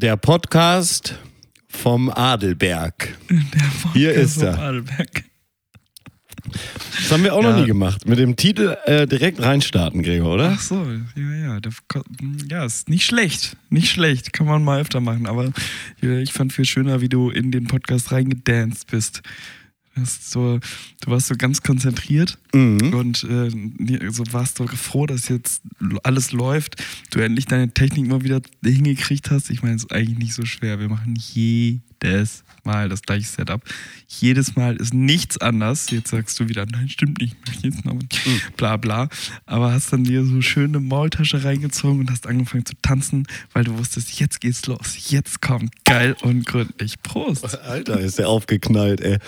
Der Podcast vom Adelberg. Der Hier ist er. Adelberg. Das haben wir auch Ja. noch nie gemacht. Mit dem Titel äh, direkt reinstarten, Gregor, oder? Ach so, ja, ja. der- Ja, ist nicht schlecht. Nicht schlecht. Kann man mal öfter machen. Aber äh, ich fand viel schöner, wie du in den Podcast reingedanced bist. Das ist so, du warst so ganz konzentriert Mhm. und äh, so warst du froh, dass jetzt alles läuft. Du endlich deine Technik mal wieder hingekriegt hast. Ich meine, es ist eigentlich nicht so schwer. Wir machen jedes Mal das gleiche Setup. Jedes Mal ist nichts anders. Jetzt sagst du wieder, nein, stimmt nicht. Ich möchte jetzt noch bla bla. Aber hast dann dir so schöne Maultasche reingezogen und hast angefangen zu tanzen, weil du wusstest, jetzt geht's los. Jetzt kommt geil und gründlich. Prost. Alter, ist der aufgeknallt, ey.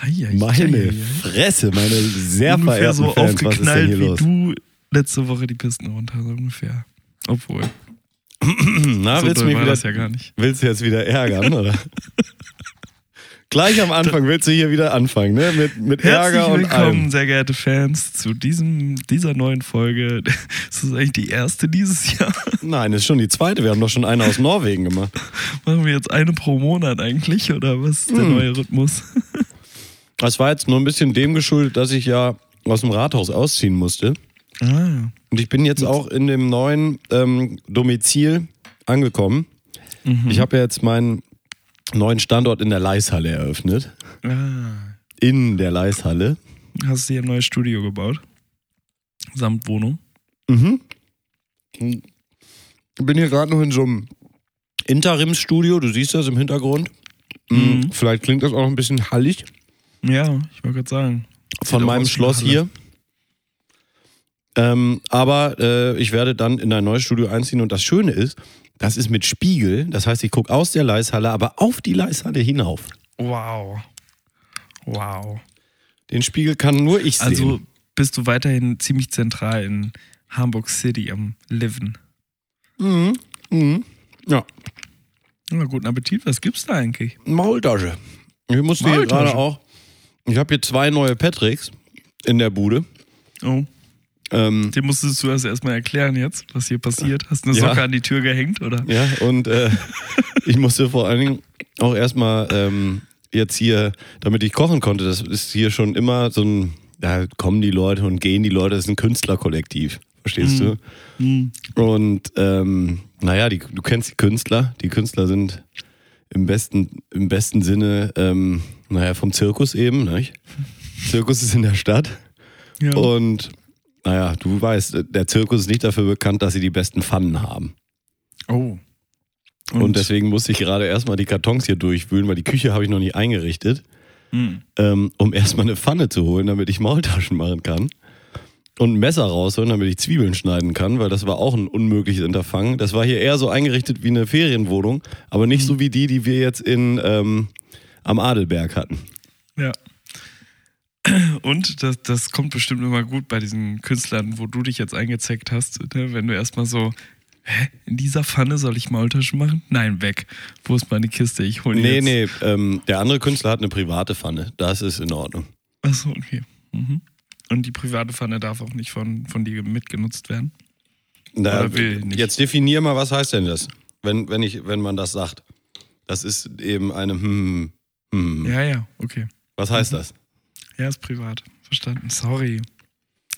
Ei, ei, Meine ei, ei. Fresse, meine sehr ungefähr verehrten so Fans, was ist denn aufgeknallt hier wie los? du letzte Woche die Pisten runter, so ungefähr. Obwohl, Na, so willst du mich wieder, das ja gar nicht. willst du jetzt wieder ärgern, oder? Gleich am Anfang willst du hier wieder anfangen, ne? Mit, mit Ärger Herzlich und willkommen, allem. sehr geehrt Fans, zu diesem, dieser neuen Folge. Das ist eigentlich die erste dieses Jahr. Nein, ist schon die zweite. Wir haben doch schon eine aus Norwegen gemacht. Machen wir jetzt eine pro Monat eigentlich, oder was ist der Hm. neue Rhythmus? Das war jetzt nur ein bisschen dem geschuldet, dass ich ja aus dem Rathaus ausziehen musste. Ah, Und ich bin jetzt auch in dem neuen ähm, Domizil angekommen. Mhm. Ich habe ja jetzt meinen neuen Standort in der Leishalle eröffnet. ah. In der Leishalle. Hast du hier ein neues Studio gebaut? Samt Wohnung? Mhm. Ich bin hier gerade noch in so einem Interimsstudio. Du siehst das im Hintergrund. Mhm. Mhm. Vielleicht klingt das auch noch ein bisschen hallig Ja, ich wollte gerade sagen. von meinem Schloss hier. Ähm, aber äh, ich werde dann in ein neues Studio einziehen und das Schöne ist, das ist mit Spiegel. Das heißt, ich gucke aus der Leishalle, aber auf die Leishalle hinauf. Wow. Wow. Den Spiegel kann nur ich sehen. Also bist du weiterhin ziemlich zentral in Hamburg City am Liven. Mhm. Mhm. Ja, Na, guten Appetit. Was gibt's da eigentlich? Maultasche. Ich musste hier Maultasche? gerade auch. Ich habe hier zwei neue Patricks in der Bude. Oh, Ähm, dir musstest du das erstmal erklären jetzt, was hier passiert. Hast du eine Ja. Socke an die Tür gehängt, oder? ja, und äh, ich musste vor allen Dingen auch erstmal ähm, jetzt hier, damit ich kochen konnte, das ist hier schon immer so ein, da kommen die Leute und gehen die Leute, das ist ein Künstlerkollektiv. Verstehst Mhm. Hm. du? Und ähm, naja, die, du kennst die Künstler. Die Künstler sind im besten, im besten Sinne, ähm, naja, vom Zirkus eben. Nicht? Zirkus ist in der Stadt. Ja. Und naja, du weißt, der Zirkus ist nicht dafür bekannt, dass sie die besten Pfannen haben. oh. Und, deswegen musste ich gerade erstmal die Kartons hier durchwühlen, weil die Küche habe ich noch nicht eingerichtet, Hm. ähm, um erstmal eine Pfanne zu holen, damit ich Maultaschen machen kann. Und ein Messer rausholen, damit ich Zwiebeln schneiden kann, weil das war auch ein unmögliches Unterfangen. Das war hier eher so eingerichtet wie eine Ferienwohnung, aber nicht so wie die, die wir jetzt in, ähm, am Adelberg hatten. Ja. Und das, das kommt bestimmt immer gut bei diesen Künstlern, wo du dich jetzt eingezeckt hast, ne? wenn du erstmal so, hä, in dieser Pfanne soll ich Maultaschen machen? Nein, weg. Wo ist meine Kiste? Ich hole die Nee, jetzt. nee, ähm, der andere Künstler hat eine private Pfanne. Das ist in Ordnung. Achso, okay. Mhm. Und die private Pfanne darf auch nicht von, von dir mitgenutzt werden? Na, Oder will nicht. Jetzt definier mal, was heißt denn das, wenn, wenn, ich, wenn man das sagt. Das ist eben eine hm, hm. Ja, ja, okay. Was heißt das? Ja, ist privat. Verstanden. Sorry.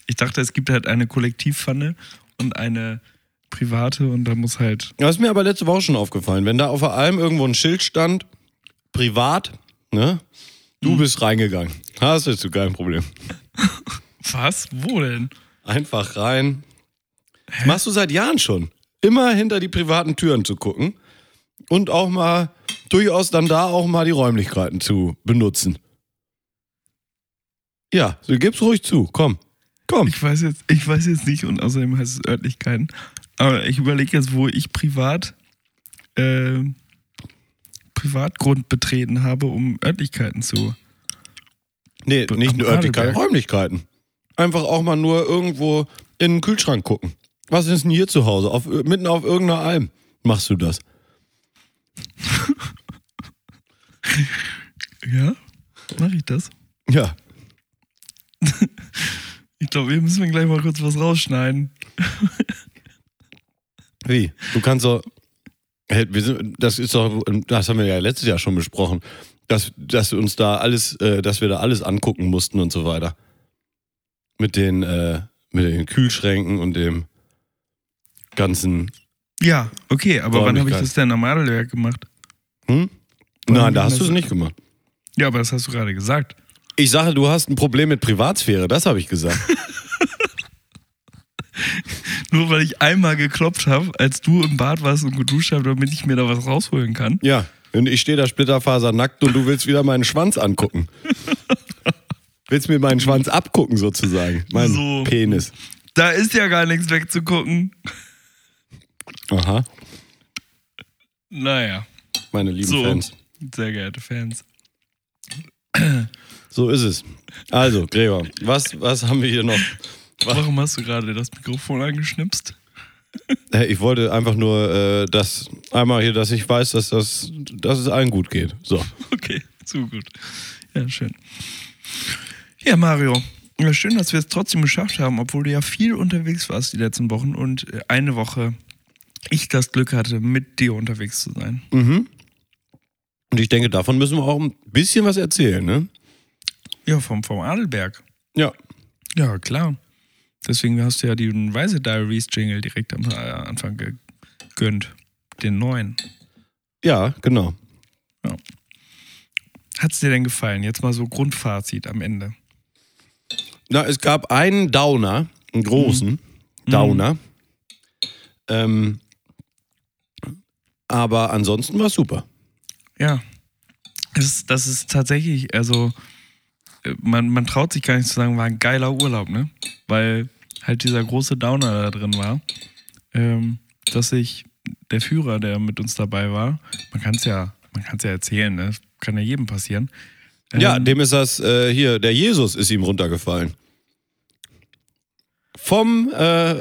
Ich dachte, es gibt halt eine Kollektivpfanne und eine private und da muss halt. Das ist mir aber letzte Woche schon aufgefallen. Wenn da auf der Alm irgendwo ein Schild stand, privat, ne? Du bist reingegangen. Hast jetzt du kein Problem. Was? Wo denn? Einfach rein. Das machst du seit Jahren schon. Immer hinter die privaten Türen zu gucken und auch mal durchaus dann da auch mal die Räumlichkeiten zu benutzen. Ja, so gib's ruhig zu. Komm. Komm. Ich weiß jetzt, ich weiß jetzt nicht und außerdem heißt es Örtlichkeiten. Aber ich überlege jetzt, wo ich privat äh, Privatgrund betreten habe, um Örtlichkeiten zu. Nee, nicht nur Örtlichkeiten. Räumlichkeiten. Einfach auch mal nur irgendwo in den Kühlschrank gucken. Was ist denn hier zu Hause? Auf, mitten auf irgendeiner Alm machst du das. Ja? Mache ich das? Ja. Ich glaube, wir müssen gleich mal kurz was rausschneiden. Wie? Du kannst doch. Hey, wir sind, das ist doch, das haben wir ja letztes Jahr schon besprochen, dass, dass uns da alles, äh, dass wir da alles angucken mussten und so weiter. Mit den, äh, mit den Kühlschränken und dem ganzen. Ja, okay, aber wann habe ich das denn am Adelwerk gemacht? Hm? Nein, da hast du es nicht gemacht. Ja, aber das hast du gerade gesagt. Ich sage, du hast ein Problem mit Privatsphäre, das habe ich gesagt. Nur weil ich einmal geklopft habe, als du im Bad warst und geduscht hast, damit ich mir da was rausholen kann. ja. Und ich stehe da splitterfasernackt und du willst wieder meinen Schwanz angucken. willst mir meinen Schwanz abgucken sozusagen. Mein So. Penis. Da ist ja gar nichts wegzugucken. Aha. Naja, Meine lieben so. Fans. Sehr geehrte Fans. So ist es. Also, Gregor, was, was haben wir hier noch? Warum hast du gerade das Mikrofon angeschnipst? Ich wollte einfach nur, äh, dass einmal hier, dass ich weiß, dass, das, dass es allen gut geht. So. Okay, so gut. Ja, schön. Ja, Mario. Ja, schön, dass wir es trotzdem geschafft haben, obwohl du ja viel unterwegs warst die letzten Wochen und äh, eine Woche ich das Glück hatte, mit dir unterwegs zu sein. Mhm. Und ich denke, davon müssen wir auch ein bisschen was erzählen, ne? Ja, vom, vom Adelberg. Ja. Ja, klar. Deswegen hast du ja den Reise Diaries Jingle direkt am äh, Anfang gegönnt. Den neuen. Ja, genau. Hat es dir denn gefallen? Jetzt mal so Grundfazit am Ende. Na, es gab einen Downer, einen großen Downer. Ähm, aber ansonsten war es super. Ja. Das ist, das ist tatsächlich, also, man, man traut sich gar nicht zu sagen, war ein geiler Urlaub, ne? Weil halt dieser große Downer da drin war, ähm, dass sich der Führer, der mit uns dabei war, man kann es ja, man kann es ja erzählen, ne? Kann ja jedem passieren. Ja, Ähm, dem ist das äh, hier, der Jesus ist ihm runtergefallen. Vom, äh,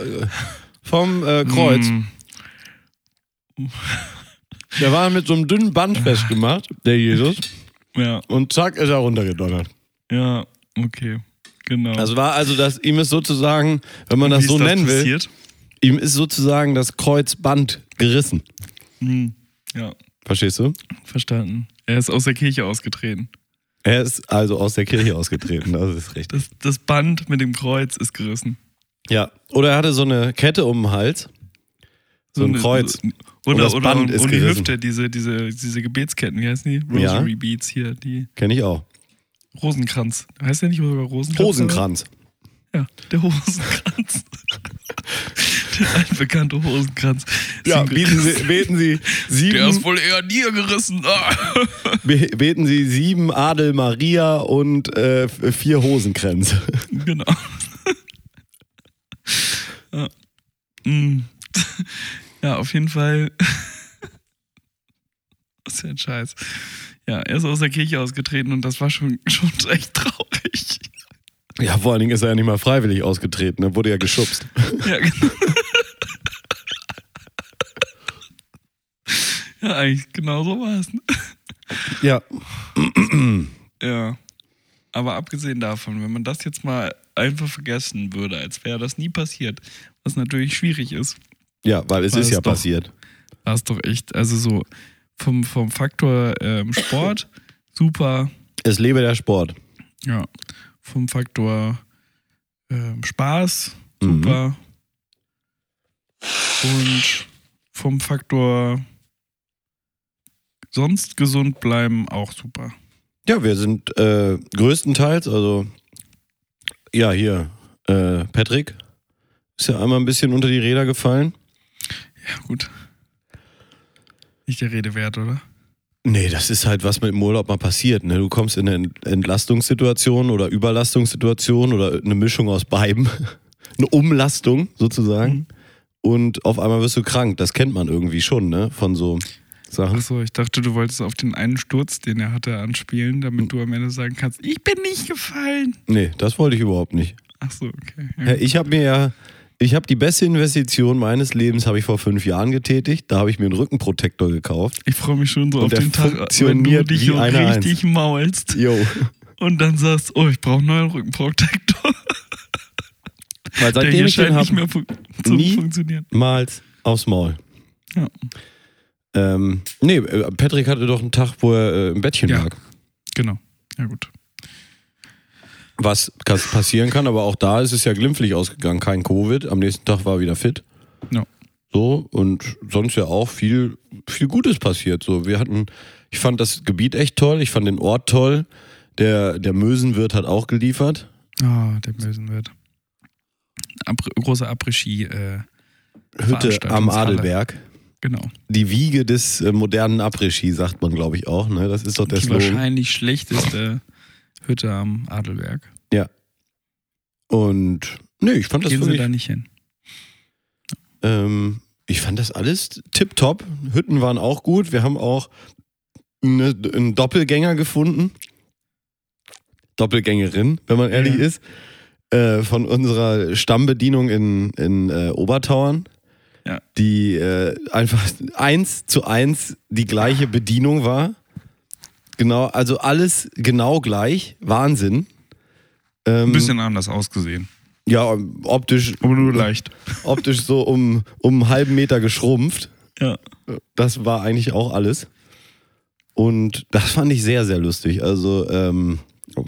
vom äh, Kreuz. mm, Der war mit so einem dünnen Band festgemacht, der Jesus. Ja, Und zack, ist er runtergedonnert. Ja, okay. Genau. Das war also, dass ihm ist sozusagen, wenn man das so nennen will, passiert? ihm ist sozusagen das Kreuzband gerissen. Hm, Ja, Verstehst du? verstanden. Er ist aus der Kirche ausgetreten. Er ist also aus der Kirche ausgetreten, das ist richtig. Das, das Band mit dem Kreuz ist gerissen. Ja. Oder er hatte so eine Kette um den Hals. So ein eine- Kreuz. Oder, Und das oder Band um, ist um die gerissen. Hüfte, diese, diese, diese Gebetsketten, wie heißen die? Ja. Rosary Beads hier, die Kenne ich auch. Rosenkranz. Heißt der nicht sogar Rosenkranz? Hosenkranz. Ja, der Hosenkranz. der altbekannte Hosenkranz. Ja, beten. Sie, beten Sie Der ist sieben, wohl eher dir gerissen. Ah. be- beten Sie sieben Adel Maria und äh, vier Hosenkränze. genau. ja. Mm. ja, auf jeden Fall. Was ist ja ein Scheiß. Ja, er ist aus der Kirche ausgetreten und das war schon, schon echt traurig. Ja, vor allen Dingen ist er ja nicht mal freiwillig ausgetreten, er wurde ja geschubst. Ja, genau. ja, eigentlich genau so war es. Ne? Ja. Ja. Aber abgesehen davon, wenn man das jetzt mal einfach vergessen würde, als wäre das nie passiert, was natürlich schwierig ist, Ja, weil es ist ja passiert. war es doch echt, also so vom, vom Faktor ähm, Sport super, Es lebe der Sport. ja, vom Faktor ähm, Spaß Mhm. super und vom Faktor sonst gesund bleiben auch super. Ja, wir sind äh, größtenteils, also ja, hier, äh, Patrick ist ja einmal ein bisschen unter die Räder gefallen. Ja, gut. Nicht der Rede wert, oder? Nee, das ist halt, was mit dem Urlaub mal passiert. Ne? Du kommst in eine Ent- Entlastungssituation oder Überlastungssituation oder eine Mischung aus beiden. eine Umlastung sozusagen. Mhm. Und auf einmal wirst du krank. Das kennt man irgendwie schon, ne? Von so Sachen. Achso, ich dachte, du wolltest auf den einen Sturz, den er hatte, anspielen, damit du am Ende sagen kannst, ich bin nicht gefallen. Nee, das wollte ich überhaupt nicht. Achso, okay. Ja, ich habe mir ja, ich habe die beste Investition meines Lebens habe ich vor fünf Jahren getätigt. Da habe ich mir einen Rückenprotektor gekauft. Ich freue mich schon so Und auf der den Tag, wenn du dich richtig maulst Jo. und dann sagst, oh, ich brauche einen neuen Rückenprotektor. Weil Der seitdem hier ich den scheint nicht mehr fun funktionieren. niemals aufs Maul. Ja. Ähm, nee, äh, Patrick hatte doch einen Tag, wo er äh, im Bettchen Ja. lag. Genau. Ja, gut. Was passieren kann, aber auch da ist es ja glimpflich ausgegangen. Kein Covid. Am nächsten Tag war er wieder fit. Ja. So, und sonst ja auch viel, viel Gutes passiert. So, wir hatten, ich fand das Gebiet echt toll, ich fand den Ort toll. Der, der Mösenwirt hat auch geliefert. Ah, der Mösenwirt. Abri große Après-Ski, äh, Hütte am. Adelberg. genau. Die Wiege des äh, modernen Après-Ski, sagt man, glaube ich, auch. Ne? Das ist doch der Die Slogan. wahrscheinlich schlechteste Hütte am Adelberg. Und nee, ich fand das Gehen Sie wirklich da nicht hin. Ähm, ich fand das alles tipptopp. Hütten waren auch gut. Wir haben auch eine, einen Doppelgänger gefunden. Doppelgängerin, wenn man ehrlich Ja. ist. Äh, von unserer Stammbedienung in, in äh, Obertauern. Ja. Die äh, einfach eins zu eins die gleiche Bedienung war. Genau, also alles genau gleich. Wahnsinn. Ähm, Ein bisschen anders ausgesehen. ja, optisch, Aber nur leicht. optisch so um, um einen halben Meter geschrumpft. Ja. Das war eigentlich auch alles. Und das fand ich sehr, sehr lustig. Also ähm,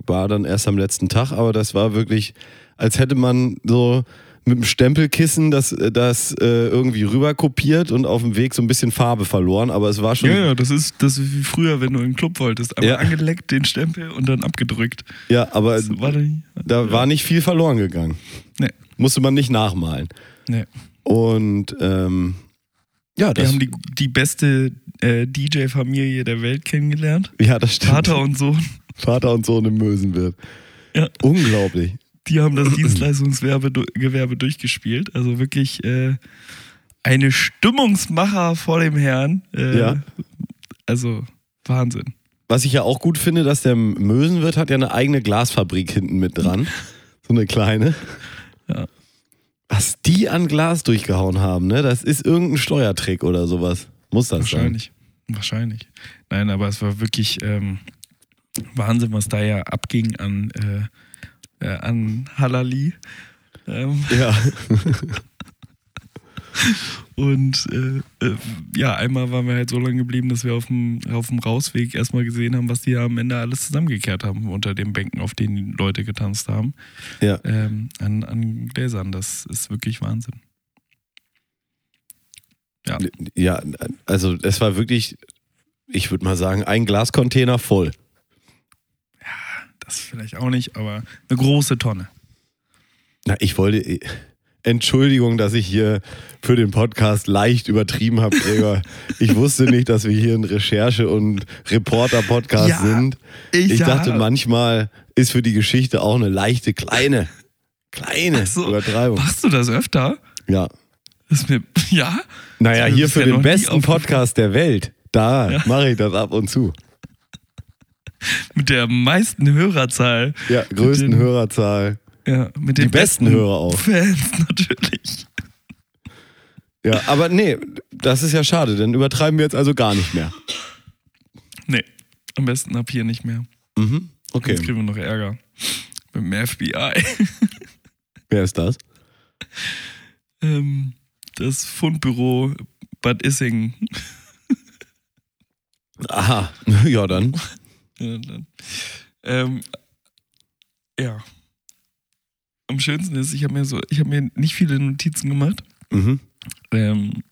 war dann erst am letzten Tag, aber das war wirklich, als hätte man so mit dem Stempelkissen das, das äh, irgendwie rüber kopiert und auf dem Weg so ein bisschen Farbe verloren. Aber es war schon, Ja, ja, das ist, das ist wie früher, wenn du in den Club wolltest. Einmal Ja. angeleckt, den Stempel und dann abgedrückt. ja aber Das war nicht, da war nicht viel verloren gegangen. Nee. Musste man nicht nachmalen. nee. Und ähm, ja, Wir das, haben die, die beste äh, DJ-Familie der Welt kennengelernt. ja, das stimmt. Vater und Sohn. Vater und Sohn im Mösenwirt. Ja. Unglaublich. Die haben das Dienstleistungsgewerbe durchgespielt. Also wirklich äh, eine Stimmungsmacher vor dem Herrn. Äh, Ja. Also Wahnsinn. Was ich ja auch gut finde, dass der Mösenwirt hat ja eine eigene Glasfabrik hinten mit dran. So eine kleine. Ja. Was die an Glas durchgehauen haben, ne? Das ist irgendein Steuertrick oder sowas. Muss das Wahrscheinlich. Wahrscheinlich. Nein, aber es war wirklich ähm, Wahnsinn, was da ja abging an, äh, äh, an Halali. Ähm. Ja. und äh, äh, ja, einmal waren wir halt so lange geblieben, dass wir auf dem, auf dem Rausweg erstmal gesehen haben, was die am Ende alles zusammengekehrt haben unter den Bänken, auf denen die Leute getanzt haben. ja. Ähm, an, an Gläsern. Das ist wirklich Wahnsinn. Ja. Ja, also es war wirklich, ich würde mal sagen, ein Glascontainer voll. Das vielleicht auch nicht, aber eine große Tonne. Na, ich wollte. Entschuldigung, dass ich hier für den Podcast leicht übertrieben habe, Gregor. Ich wusste nicht, dass wir hier ein Recherche- und Reporter-Podcast Ja, sind. ich Ich ja. dachte, manchmal ist für die Geschichte auch eine leichte, kleine, kleine so. Übertreibung. Machst du das öfter? Ja. Das ist mir, ja? Naja, hier ist für mir noch den nie besten. Podcast der Welt, da Ja. mache ich das ab und zu. Mit der meisten Hörerzahl. Ja, größten den- Hörerzahl. Ja, mit den Die besten Hörer auch. Fans natürlich. Ja, aber nee, das ist ja schade, dann übertreiben wir jetzt also gar nicht mehr. Nee, am besten ab hier nicht mehr. Mhm. Okay. Jetzt kriegen wir noch Ärger. Mit dem FBI. Wer ist das? ähm, das Fundbüro Bad Issingen. Aha. Ja, dann. Ähm, ja. Am schönsten ist, ich habe mir so, ich habe mir nicht viele Notizen gemacht. Mhm. Ähm,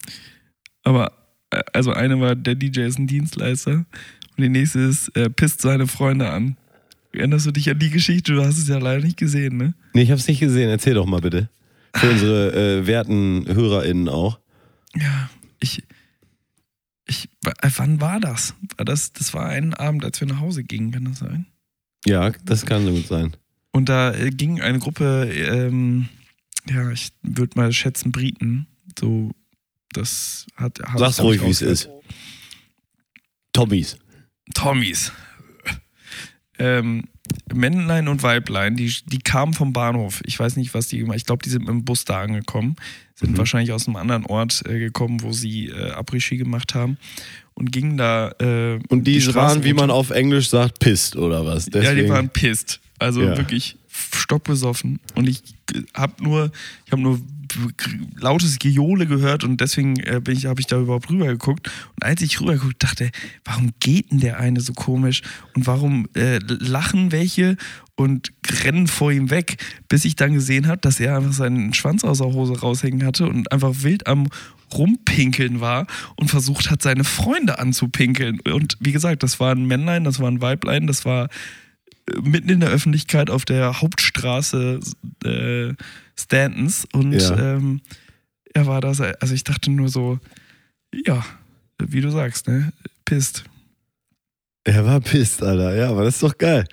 aber äh, also eine war, der DJ ist ein Dienstleister und die nächste ist, er pisst seine Freunde an. Erinnerst du dich an die Geschichte? Du hast es ja leider nicht gesehen, ne? Nee, ich hab's nicht gesehen. Erzähl doch mal bitte. Für unsere äh, werten HörerInnen auch. Ja, ich. Ich, äh, wann war das? War das? Das war ein Abend, als wir nach Hause gingen, kann das sein? Ja, das kann so gut sein. Und da äh, ging eine Gruppe, ähm, ja, ich würde mal schätzen, Briten. So, das hat. Sag's ruhig, wie es ist. Tommys. Tommys. Ähm, Männlein und Weiblein, die, die kamen vom Bahnhof. Ich weiß nicht, was die gemacht Ich glaube, die sind mit dem Bus da angekommen. Sind Mhm. wahrscheinlich aus einem anderen Ort äh, gekommen, wo sie äh, Après-Ski gemacht haben. Und gingen da. Äh, Und die, Straße waren, wie man auf Englisch sagt, pisst oder was. Ja, Deswegen, die waren pisst. Also Ja. wirklich stockbesoffen und ich habe nur, ich habe nur lautes Gejohle gehört und deswegen äh, ich, habe ich da überhaupt rübergeguckt. Und als ich rübergeguckt, dachte, warum geht denn der eine so komisch und warum äh, lachen welche und rennen vor ihm weg, bis ich dann gesehen habe, dass er einfach seinen Schwanz aus der Hose raushängen hatte und einfach wild am rumpinkeln war und versucht hat, seine Freunde anzupinkeln. Und wie gesagt, das war ein Männlein, das war ein Weiblein, das war äh, mitten in der Öffentlichkeit auf der Hauptstraße äh, Stantons und Ja. ähm, er war da, also ich dachte nur so, ja, wie du sagst, ne, pisst. Er war pisst, Alter. Ja, aber das ist doch geil.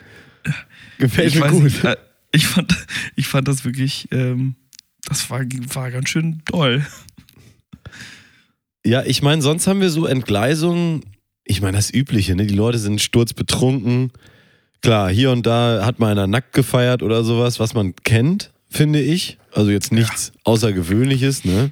Gefällt ich mir gut. nicht, äh, ich fand, ich fand das wirklich, ähm, das war, war ganz schön doll. Ja, ich meine, sonst haben wir so Entgleisungen. Ich meine, das Übliche, ne? Die Leute sind sturzbetrunken. Klar, hier und da hat mal einer nackt gefeiert oder sowas, was man kennt, finde ich. Also jetzt nichts Außergewöhnliches, ne?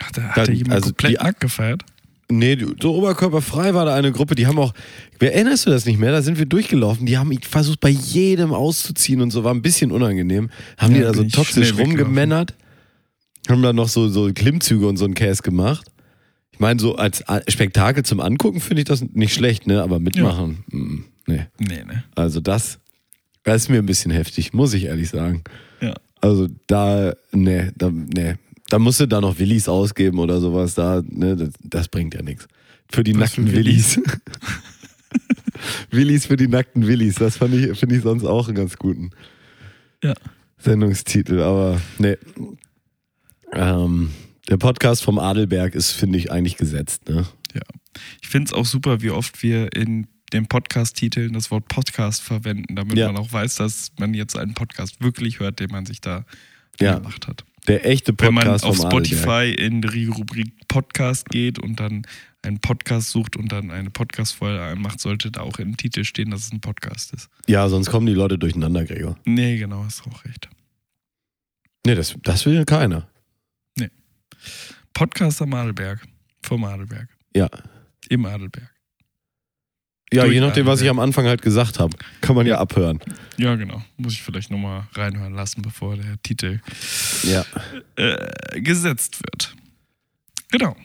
Ach, da hat Dann- ja jemand also komplett die- nackt gefeiert. Nee, so oberkörperfrei war da eine Gruppe, die haben auch, erinnerst du das nicht mehr? Da sind wir durchgelaufen, die haben versucht bei jedem auszuziehen und so, war ein bisschen unangenehm. Haben Ja, die da so toxisch rumgemännert, haben da noch so, so Klimmzüge und so einen Käse gemacht. Ich meine, so als Spektakel zum Angucken finde ich das nicht schlecht, ne? Aber mitmachen, mm, nee. Nee, ne? Also das, das ist mir ein bisschen heftig, muss ich ehrlich sagen. Ja. Also da, nee, da, nee. Da musst du da noch Willis ausgeben oder sowas. Da, ne, das, das bringt ja nichts. Für die Was für nackten Willis. Willis für die nackten Willis. Das fand ich, finde ich sonst auch einen ganz guten Ja. Sendungstitel. Aber nee. Ähm, der Podcast vom Adelberg ist, finde ich, eigentlich gesetzt. Ne? Ja. Ich finde es auch super, wie oft wir in den Podcast-Titeln das Wort Podcast verwenden, damit Ja. man auch weiß, dass man jetzt einen Podcast wirklich hört, den man sich da Ja. gemacht hat. Der echte Wenn man Podcast auf Adelberg. Spotify in die Rubrik Podcast geht und dann einen Podcast sucht und dann eine Podcast-Folge einmacht, sollte da auch im Titel stehen, dass es ein Podcast ist. Ja, sonst kommen die Leute durcheinander, Gregor. Nee, genau, hast auch recht. Nee, das, das will keiner. Podcast am Adelberg. Vom Adelberg. Ja. Im Adelberg. Ja, je nachdem, was ich am Anfang halt gesagt habe. Kann man ja abhören. Ja, genau. Muss ich vielleicht nochmal reinhören lassen, bevor der Titel Ja. äh, gesetzt wird. Genau.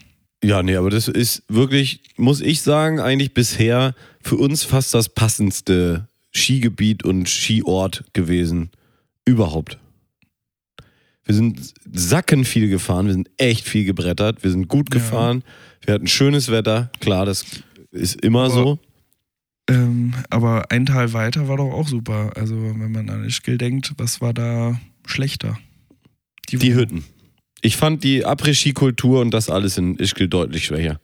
Ja, nee, aber das ist wirklich, muss ich sagen, eigentlich bisher für uns fast das passendste Skigebiet und Skiort gewesen. Überhaupt. Wir sind sacken viel gefahren, wir sind echt viel gebrettert, wir sind gut Ja. gefahren, wir hatten schönes Wetter, klar, das ist immer Aber- so. Ähm, aber ein Teil weiter war doch auch super. Also, wenn man an Ischgl denkt, was war da schlechter? Die Wohnung. Hütten. Ich fand die Après-Ski-Kultur und das alles in Ischgl deutlich schwächer.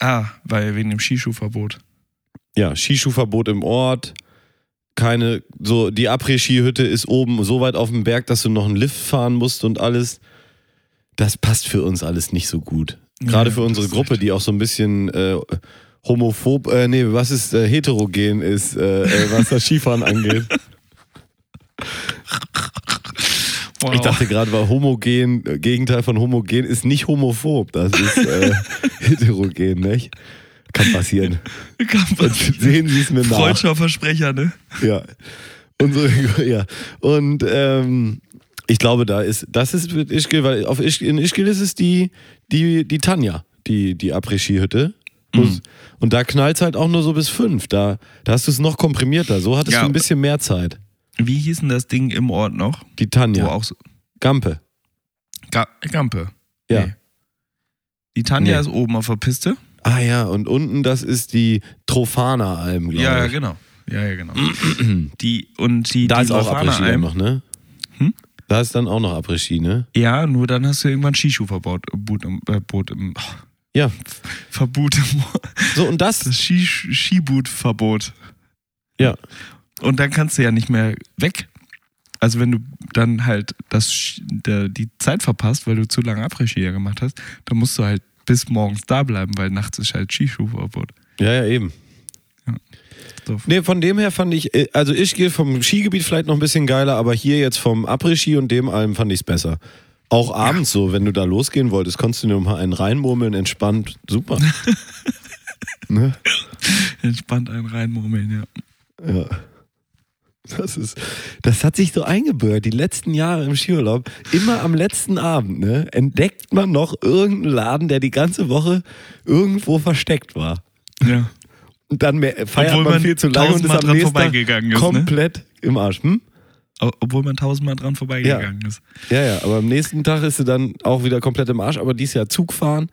Ah, weil wegen dem Skischuhverbot. Ja, Skischuhverbot im Ort. Keine, so, die Après-Ski-Hütte ist oben so weit auf dem Berg, dass du noch einen Lift fahren musst und alles. Das passt für uns alles nicht so gut. Gerade Ja, für unsere Gruppe, die auch so ein bisschen äh, homophob, äh, nee, was ist äh, heterogen ist, äh, äh, was das Skifahren angeht. Wow. Ich dachte gerade, war homogen, äh, Gegenteil von homogen ist nicht homophob, das ist äh, heterogen, nicht? Kann passieren. Kann man- Sehen Sie es mir nach. Freudscher Versprecher, ne? Ja. Unsere, ja. Und ähm, ich glaube, da ist, das ist mit Ischgl, weil auf Ischgl, in Ischgl ist es die, die, die Tanja, die, die Après-Ski-Hütte. Mhm. Und da knallt es halt auch nur so bis fünf. Da, da hast du es noch komprimierter. So hattest Ja. du ein bisschen mehr Zeit. Wie hieß denn das Ding im Ort noch? Die Tanja. Wo auch so. Gampe. Ga Gampe. Ja. Nee. Die Tanja Nee. ist oben auf der Piste. Ah ja, und unten das ist die Trofana-Alm, glaube Ja, ja, ich. genau. Ja, ja, genau. die, und die, Da die ist auch Après-Ski noch, ne? Hm? Da ist dann auch noch Après-Ski, ne? Ja, nur dann hast du irgendwann Skischuhverbot Boot im, äh, Boot im, oh, Ja. Verbot im So, und das, das Ski, Skibootverbot. ja. Und dann kannst du ja nicht mehr weg. Also wenn du dann halt das, der, die Zeit verpasst, weil du zu lange Après-Ski ja gemacht hast, dann musst du halt bis morgens da bleiben, weil nachts ist halt Skischuhverbot. Ja, ja, eben. So. Nee, von dem her fand ich, äh, also ich gehe vom Skigebiet vielleicht noch ein bisschen geiler, aber hier jetzt vom Après-Ski und dem allem fand ich es besser. Auch abends so, wenn du da losgehen wolltest, konntest du dir noch mal einen reinmurmeln, entspannt, super. ne? Entspannt einen reinmurmeln, ja. Ja. Das ist, das hat sich so eingebürgert, die letzten Jahre im Skiurlaub. Immer am letzten Abend, ne, entdeckt man noch irgendeinen Laden, der die ganze Woche irgendwo versteckt war. Ja. Und dann feiert man, man viel zu lange und ist am nächsten Tag ne? komplett im Arsch. Hm? Obwohl man tausendmal dran vorbeigegangen ist. Ja, ja, aber am nächsten Tag ist sie dann auch wieder komplett im Arsch. Aber dieses Jahr Zugfahren,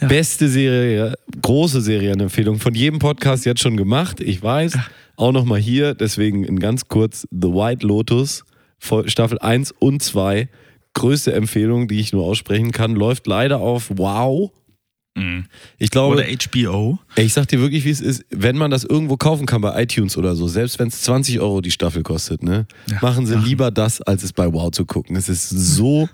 Ja. beste Serie, große Serienempfehlung, von jedem Podcast jetzt schon gemacht. Ich weiß, auch nochmal hier, deswegen in ganz kurz The White Lotus, Staffel 1 und 2. Größte Empfehlung, die ich nur aussprechen kann, läuft leider auf Wow. Ich glaube, Oder HBO. Ich sag dir wirklich, wie es ist, wenn man das irgendwo kaufen kann bei iTunes oder so, selbst wenn es 20 Euro die Staffel kostet, ne, Ja, machen sie machen. lieber das, als es bei Wow zu gucken. Es ist so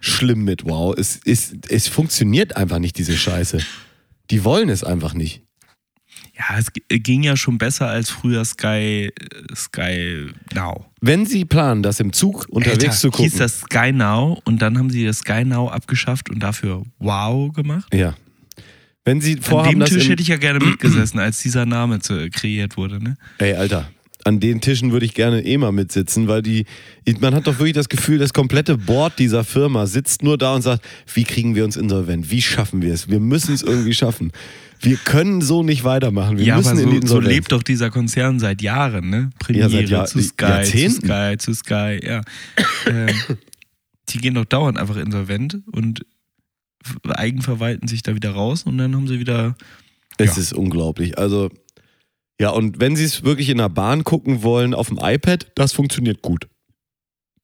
schlimm mit Wow. Es, ist, es funktioniert einfach nicht, diese Scheiße. Die wollen es einfach nicht. Ja, es ging ja schon besser als früher Sky, Sky Now. Wenn sie planen, das im Zug unterwegs Alter, zu gucken. hieß das Sky Now und dann haben sie das Sky Now abgeschafft und dafür Wow gemacht. ja. Wenn sie An vorhaben, dem das Tisch hätte ich ja gerne mitgesessen, als dieser Name zu, kreiert wurde. Ne? Ey, Alter. An den Tischen würde ich gerne eh mal mitsitzen, weil die, man hat doch wirklich das Gefühl, das komplette Board dieser Firma sitzt nur da und sagt, wie kriegen wir uns insolvent? Wie schaffen wir es? Wir müssen es irgendwie schaffen. Wir können so nicht weitermachen. Wir ja, müssen aber in die so, so lebt doch dieser Konzern seit Jahren, ne? Premiere seit Jahr- zu Sky, zu Jahrzehnten. Sky, zu Sky, ja. ähm, die gehen doch dauernd einfach insolvent und eigenverwalten sich da wieder raus und dann haben sie wieder. Es Ja. ist unglaublich. Also, ja, und wenn Sie es wirklich in der Bahn gucken wollen, auf dem iPad, das funktioniert gut.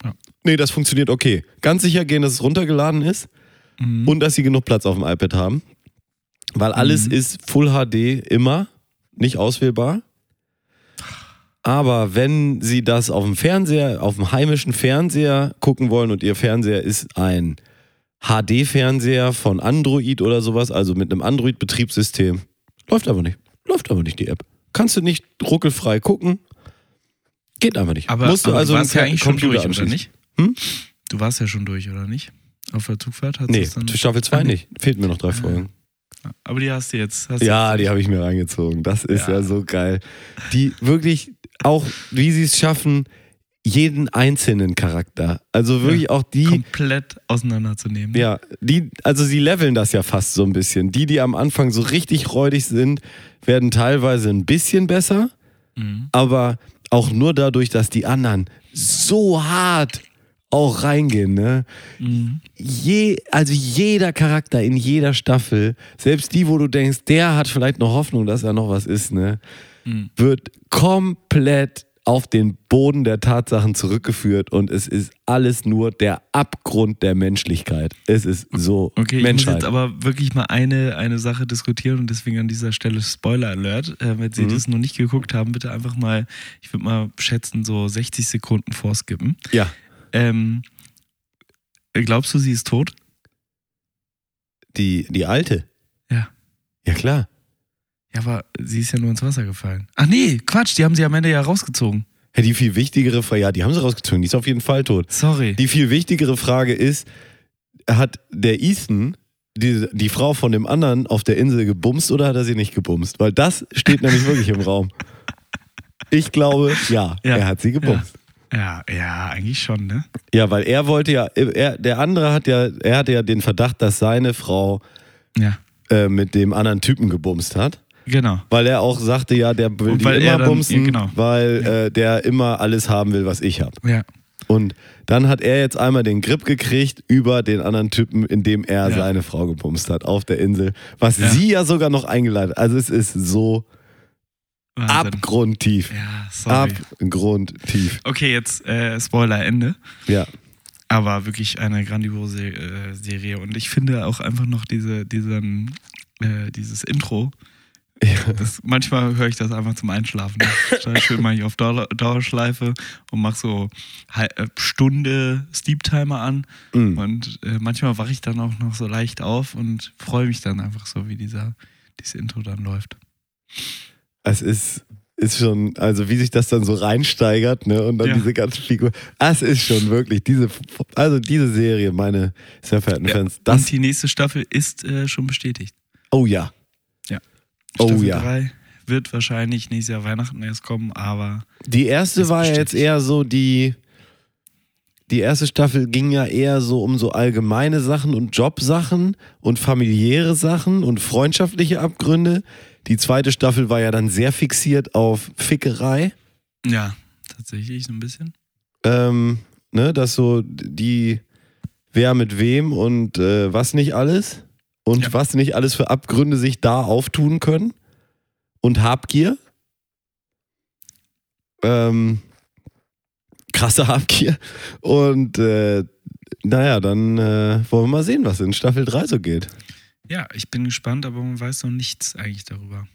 Ja. Nee, das funktioniert okay. Ganz sicher gehen, dass es runtergeladen ist Mhm. und dass Sie genug Platz auf dem iPad haben. Weil alles Mhm. ist Full HD immer, nicht auswählbar. Aber wenn Sie das auf dem Fernseher, auf dem heimischen Fernseher gucken wollen und Ihr Fernseher ist ein HD-Fernseher von Android oder sowas, also mit einem Android-Betriebssystem, läuft aber nicht. Läuft aber nicht die App. Kannst du nicht ruckelfrei gucken. Geht einfach nicht. aber, Musst du aber also du warst ja eigentlich schon Computer durch, oder nicht? Hm? Du warst ja schon durch, oder nicht? Auf der Zugfahrt hast Nee, dann. Staffel 2 Ah, nicht. Fehlt mir noch drei Folgen. Aber die hast du jetzt. Hast Ja, die habe ich mir reingezogen. Das ist ja. Ja. so geil. Die wirklich auch, wie sie es schaffen, jeden einzelnen Charakter. Also wirklich auch die, komplett auseinanderzunehmen. ja, die, also sie leveln das ja fast so ein bisschen. Die, die am Anfang so richtig räudig sind, werden teilweise ein bisschen besser, Mhm. aber auch nur dadurch, dass die anderen so hart auch reingehen, ne? Mhm. je, also jeder Charakter in jeder Staffel, selbst die, wo du denkst, der hat vielleicht noch Hoffnung, dass er noch was ist, ne, Mhm. wird komplett auf den Boden der Tatsachen zurückgeführt und es ist alles nur der Abgrund der Menschlichkeit. Es ist so Okay, ich muss Menschheit. jetzt aber wirklich mal eine, eine Sache diskutieren und deswegen an dieser Stelle Spoiler Alert. Äh, wenn Sie Mhm. das noch nicht geguckt haben, bitte einfach mal, ich würde mal schätzen, so 60 Sekunden vorskippen. ja, Ähm, glaubst du, sie ist tot? die, die alte. Ja. Ja, klar. Ja, aber sie ist ja nur ins Wasser gefallen. Ach nee, Quatsch, die haben sie am Ende ja rausgezogen. Ja, die viel wichtigere Frage, ja, die haben sie rausgezogen, die ist auf jeden Fall tot. Sorry. Die viel wichtigere Frage ist, hat der Ethan die, die Frau von dem anderen auf der Insel gebumst oder hat er sie nicht gebumst? Weil das steht nämlich wirklich im Raum. Ich glaube, ja, Ja. er hat sie gebumst. ja, ja, eigentlich schon, ne? Ja. weil er wollte ja, er, der andere hat ja, er hatte ja den Verdacht, dass seine Frau Ja, äh, mit dem anderen Typen gebumst hat. Genau. Weil er auch sagte, ja, der will die er immer dann- bumsen, genau. weil Ja. äh, der immer alles haben will, was ich habe. Ja. Und dann hat er jetzt einmal den Grip gekriegt über den anderen Typen, indem er Ja. seine Frau gebumst hat auf der Insel. Was Ja. sie ja sogar noch eingeleitet. Also es ist so Wahnsinn. abgrundtief. Ja, sorry. Abgrundtief. Okay, jetzt äh, Spoiler Ende. Ja. Aber wirklich eine grandiose äh, Serie. Und ich finde auch einfach noch diese, diesen, äh, dieses Intro. Das, manchmal höre ich das einfach zum Einschlafen. Schön mal hier auf Dauer, Dauerschleife und mache so äh, Stunde Sleep Timer an. Mm. Und äh, manchmal wache ich dann auch noch so leicht auf und freue mich dann einfach so, wie dieser, dieses Intro dann läuft. Es ist, ist schon, also wie sich das dann so reinsteigert, ne? Und dann Ja. diese ganzen Figuren. Es ist schon wirklich, diese, also diese Serie, meine sehr verehrten Fans, und das. die nächste Staffel ist äh, schon bestätigt. Oh ja. Oh Staffel ja. 3 wird wahrscheinlich nächstes Jahr Weihnachten erst kommen, aber Die erste war ja jetzt eher so die. Die erste Staffel ging ja eher so um so allgemeine Sachen und Jobsachen und familiäre Sachen und freundschaftliche Abgründe. Die zweite Staffel war ja dann sehr fixiert auf Fickerei. ja, tatsächlich so ein bisschen. Ähm, ne, dass so die, wer mit wem und äh, was nicht alles und Ja. was nicht alles für Abgründe sich da auftun können. Und Habgier. Ähm, krasse Habgier. Und äh, naja, dann äh, wollen wir mal sehen, was in Staffel 3 so geht. Ja, ich bin gespannt, aber man weiß noch nichts eigentlich darüber.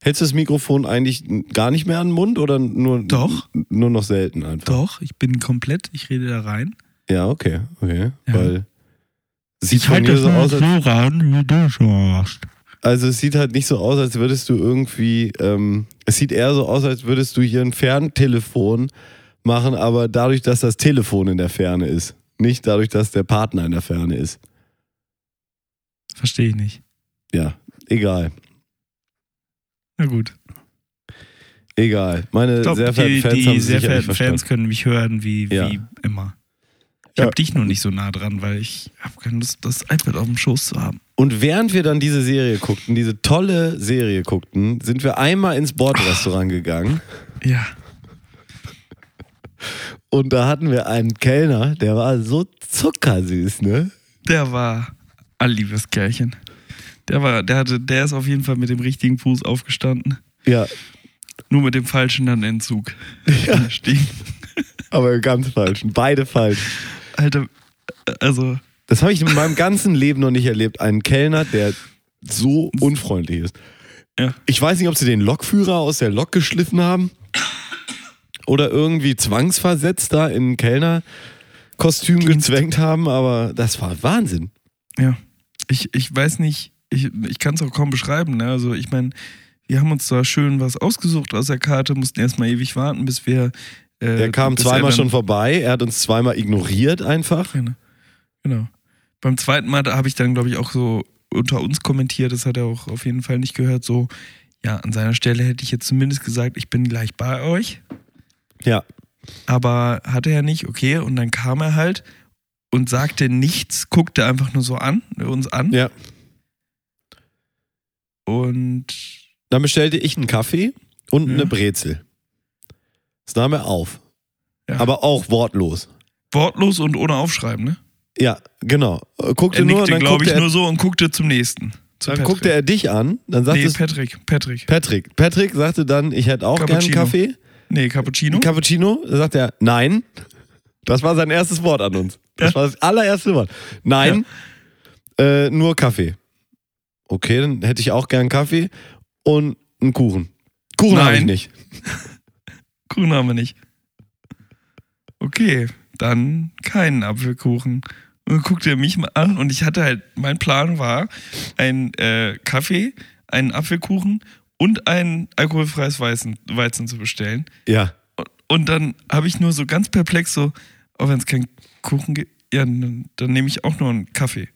Hältst du das Mikrofon eigentlich gar nicht mehr an den Mund oder nur, Doch. nur noch selten einfach? Doch, ich bin komplett, ich rede da rein. Ja, okay, okay. Ja. Weil sieht von mir so aus, als, ran, wie du es machst. also es sieht halt nicht so aus, als würdest du irgendwie, ähm, es sieht eher so aus, als würdest du hier ein Ferntelefon machen, aber dadurch, dass das Telefon in der Ferne ist. Nicht dadurch, dass der Partner in der Ferne ist. Verstehe ich nicht. Ja, egal. Na gut. Egal. Meine Ich glaube, sehr verehrten die, Fans die haben es sehr verehrten. Fans können mich hören wie, wie Ja. immer. Ich Ja. habe dich nur nicht so nah dran, weil ich habe keine Lust, das iPad auf dem Schoß zu haben. Und während wir dann diese Serie guckten, diese tolle Serie guckten, sind wir einmal ins Bordrestaurant gegangen. Ja. Und da hatten wir einen Kellner, der war so zuckersüß, ne? Der war ein liebes Kerlchen. Der war, der hatte, der ist auf jeden Fall mit dem richtigen Fuß aufgestanden. Ja, Nur mit dem falschen dann Entzug. Ja. aber ganz falsch. Beide falsch. Alter, also, Das habe ich in meinem ganzen Leben noch nicht erlebt. Einen Kellner, der so unfreundlich ist. ja. Ich weiß nicht, ob sie den Lokführer aus der Lok geschliffen haben oder irgendwie zwangsversetzt da in Kellnerkostüm gezwängt haben, aber das war Wahnsinn. Ja. Ich, ich weiß nicht, ich, ich kann es auch kaum beschreiben. Ne? Also, ich meine, wir haben uns da schön was ausgesucht aus der Karte, mussten erstmal ewig warten, bis wir. Äh, Er kam zweimal dann- schon vorbei, er hat uns zweimal ignoriert einfach. Genau. genau. Beim zweiten Mal, da habe ich dann, glaube ich, auch so unter uns kommentiert, das hat er auch auf jeden Fall nicht gehört, so, ja, an seiner Stelle hätte ich jetzt zumindest gesagt, ich bin gleich bei euch. Ja, Aber hatte er nicht, okay, und dann kam er halt und sagte nichts, guckte einfach nur so an, uns an. ja. Und Dann bestellte ich einen Kaffee und Ja. eine Brezel. Das nahm er auf. Ja. Aber auch wortlos. wortlos und ohne Aufschreiben, ne? Ja, genau. Äh, Guckte Er nur nickte, dann glaube ich, er, nur so und guckte zum nächsten. Zu dann Patrick. guckte er dich an. Dann sagte Nee, Patrick, Patrick. Patrick. Patrick sagte dann, ich hätte auch gern Cappuccino. Kaffee. Nee, Cappuccino. Cappuccino. Da sagt er, nein. Das war sein erstes Wort an uns. Das Ja. war das allererste Wort. Nein, äh, nur Kaffee. Okay, dann hätte ich auch gern Kaffee und einen Kuchen. Kuchen habe ich nicht. Kuchen haben wir nicht. Okay, dann keinen Apfelkuchen. Und dann guckte er mich mal an und ich hatte halt, mein Plan war, ein äh, Kaffee, einen Apfelkuchen und ein alkoholfreies Weizen, Weizen zu bestellen. Ja. Und dann habe ich nur so ganz perplex so, oh, wenn es keinen Kuchen gibt, ja, dann, dann nehme ich auch nur einen Kaffee.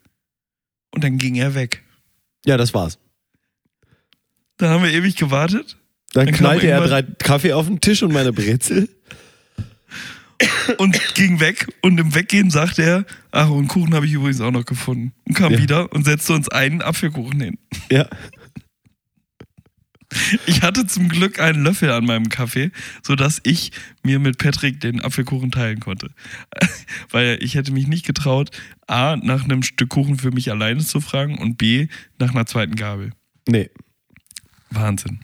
Und dann ging er weg. Ja, das war's. Dann haben wir ewig gewartet. Dann, Dann knallte er drei Kaffee auf den Tisch und meine Brezel. und ging weg. Und im Weggehen sagte er, ach, und Kuchen habe ich übrigens auch noch gefunden. Und kam Ja. wieder und setzte uns einen Apfelkuchen hin. Ja. Ich hatte zum Glück einen Löffel an meinem Kaffee, sodass ich mir mit Patrick den Apfelkuchen teilen konnte. Weil ich hätte mich nicht getraut, A, nach einem Stück Kuchen für mich alleine zu fragen und B, nach einer zweiten Gabel. Nee. Wahnsinn.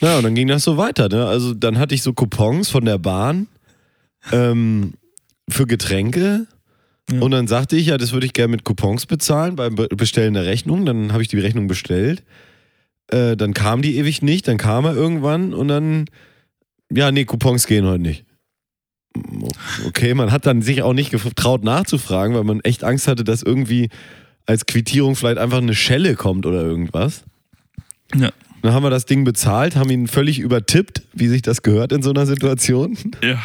Na, und dann ging das so weiter. Ne? Also dann hatte ich so Coupons von der Bahn ähm, für Getränke. Ja. Und dann sagte ich, ja, das würde ich gerne mit Coupons bezahlen beim Be Bestellen der Rechnung. Dann habe ich die Rechnung bestellt. Äh, dann kam die ewig nicht. Dann kam er irgendwann und dann, ja, nee, Coupons gehen heute nicht. Okay, man hat dann sich auch nicht getraut nachzufragen, weil man echt Angst hatte, dass irgendwie als Quittierung vielleicht einfach eine Schelle kommt oder irgendwas. Ja. Dann haben wir das Ding bezahlt, haben ihn völlig übertippt, wie sich das gehört in so einer Situation. Ja.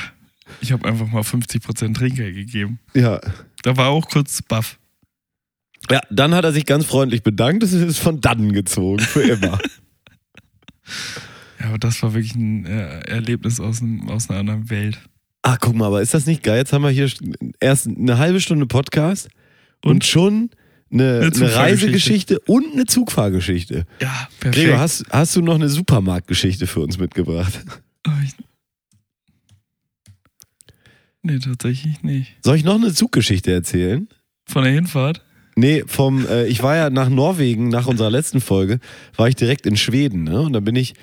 Ich habe einfach mal 50% Trinkgeld gegeben. Ja. Da war auch kurz baff. Ja, dann hat er sich ganz freundlich bedankt, es ist von dannen gezogen, für immer. Ja, aber das war wirklich ein äh, Erlebnis aus, einem, aus einer anderen Welt. Ah, guck mal, aber ist das nicht geil? Jetzt haben wir hier erst eine halbe Stunde Podcast und, Und? schon eine, Eine. Reisegeschichte und eine Zugfahrgeschichte. Ja, perfekt. Gregor, hast, hast du noch eine Supermarktgeschichte für uns mitgebracht? Oh, ich... Nee, tatsächlich nicht. Soll ich noch eine Zuggeschichte erzählen? Von der Hinfahrt? Nee, vom, äh, ich war ja nach Norwegen, nach unserer letzten Folge, war ich direkt in Schweden, ne? Und dann bin ich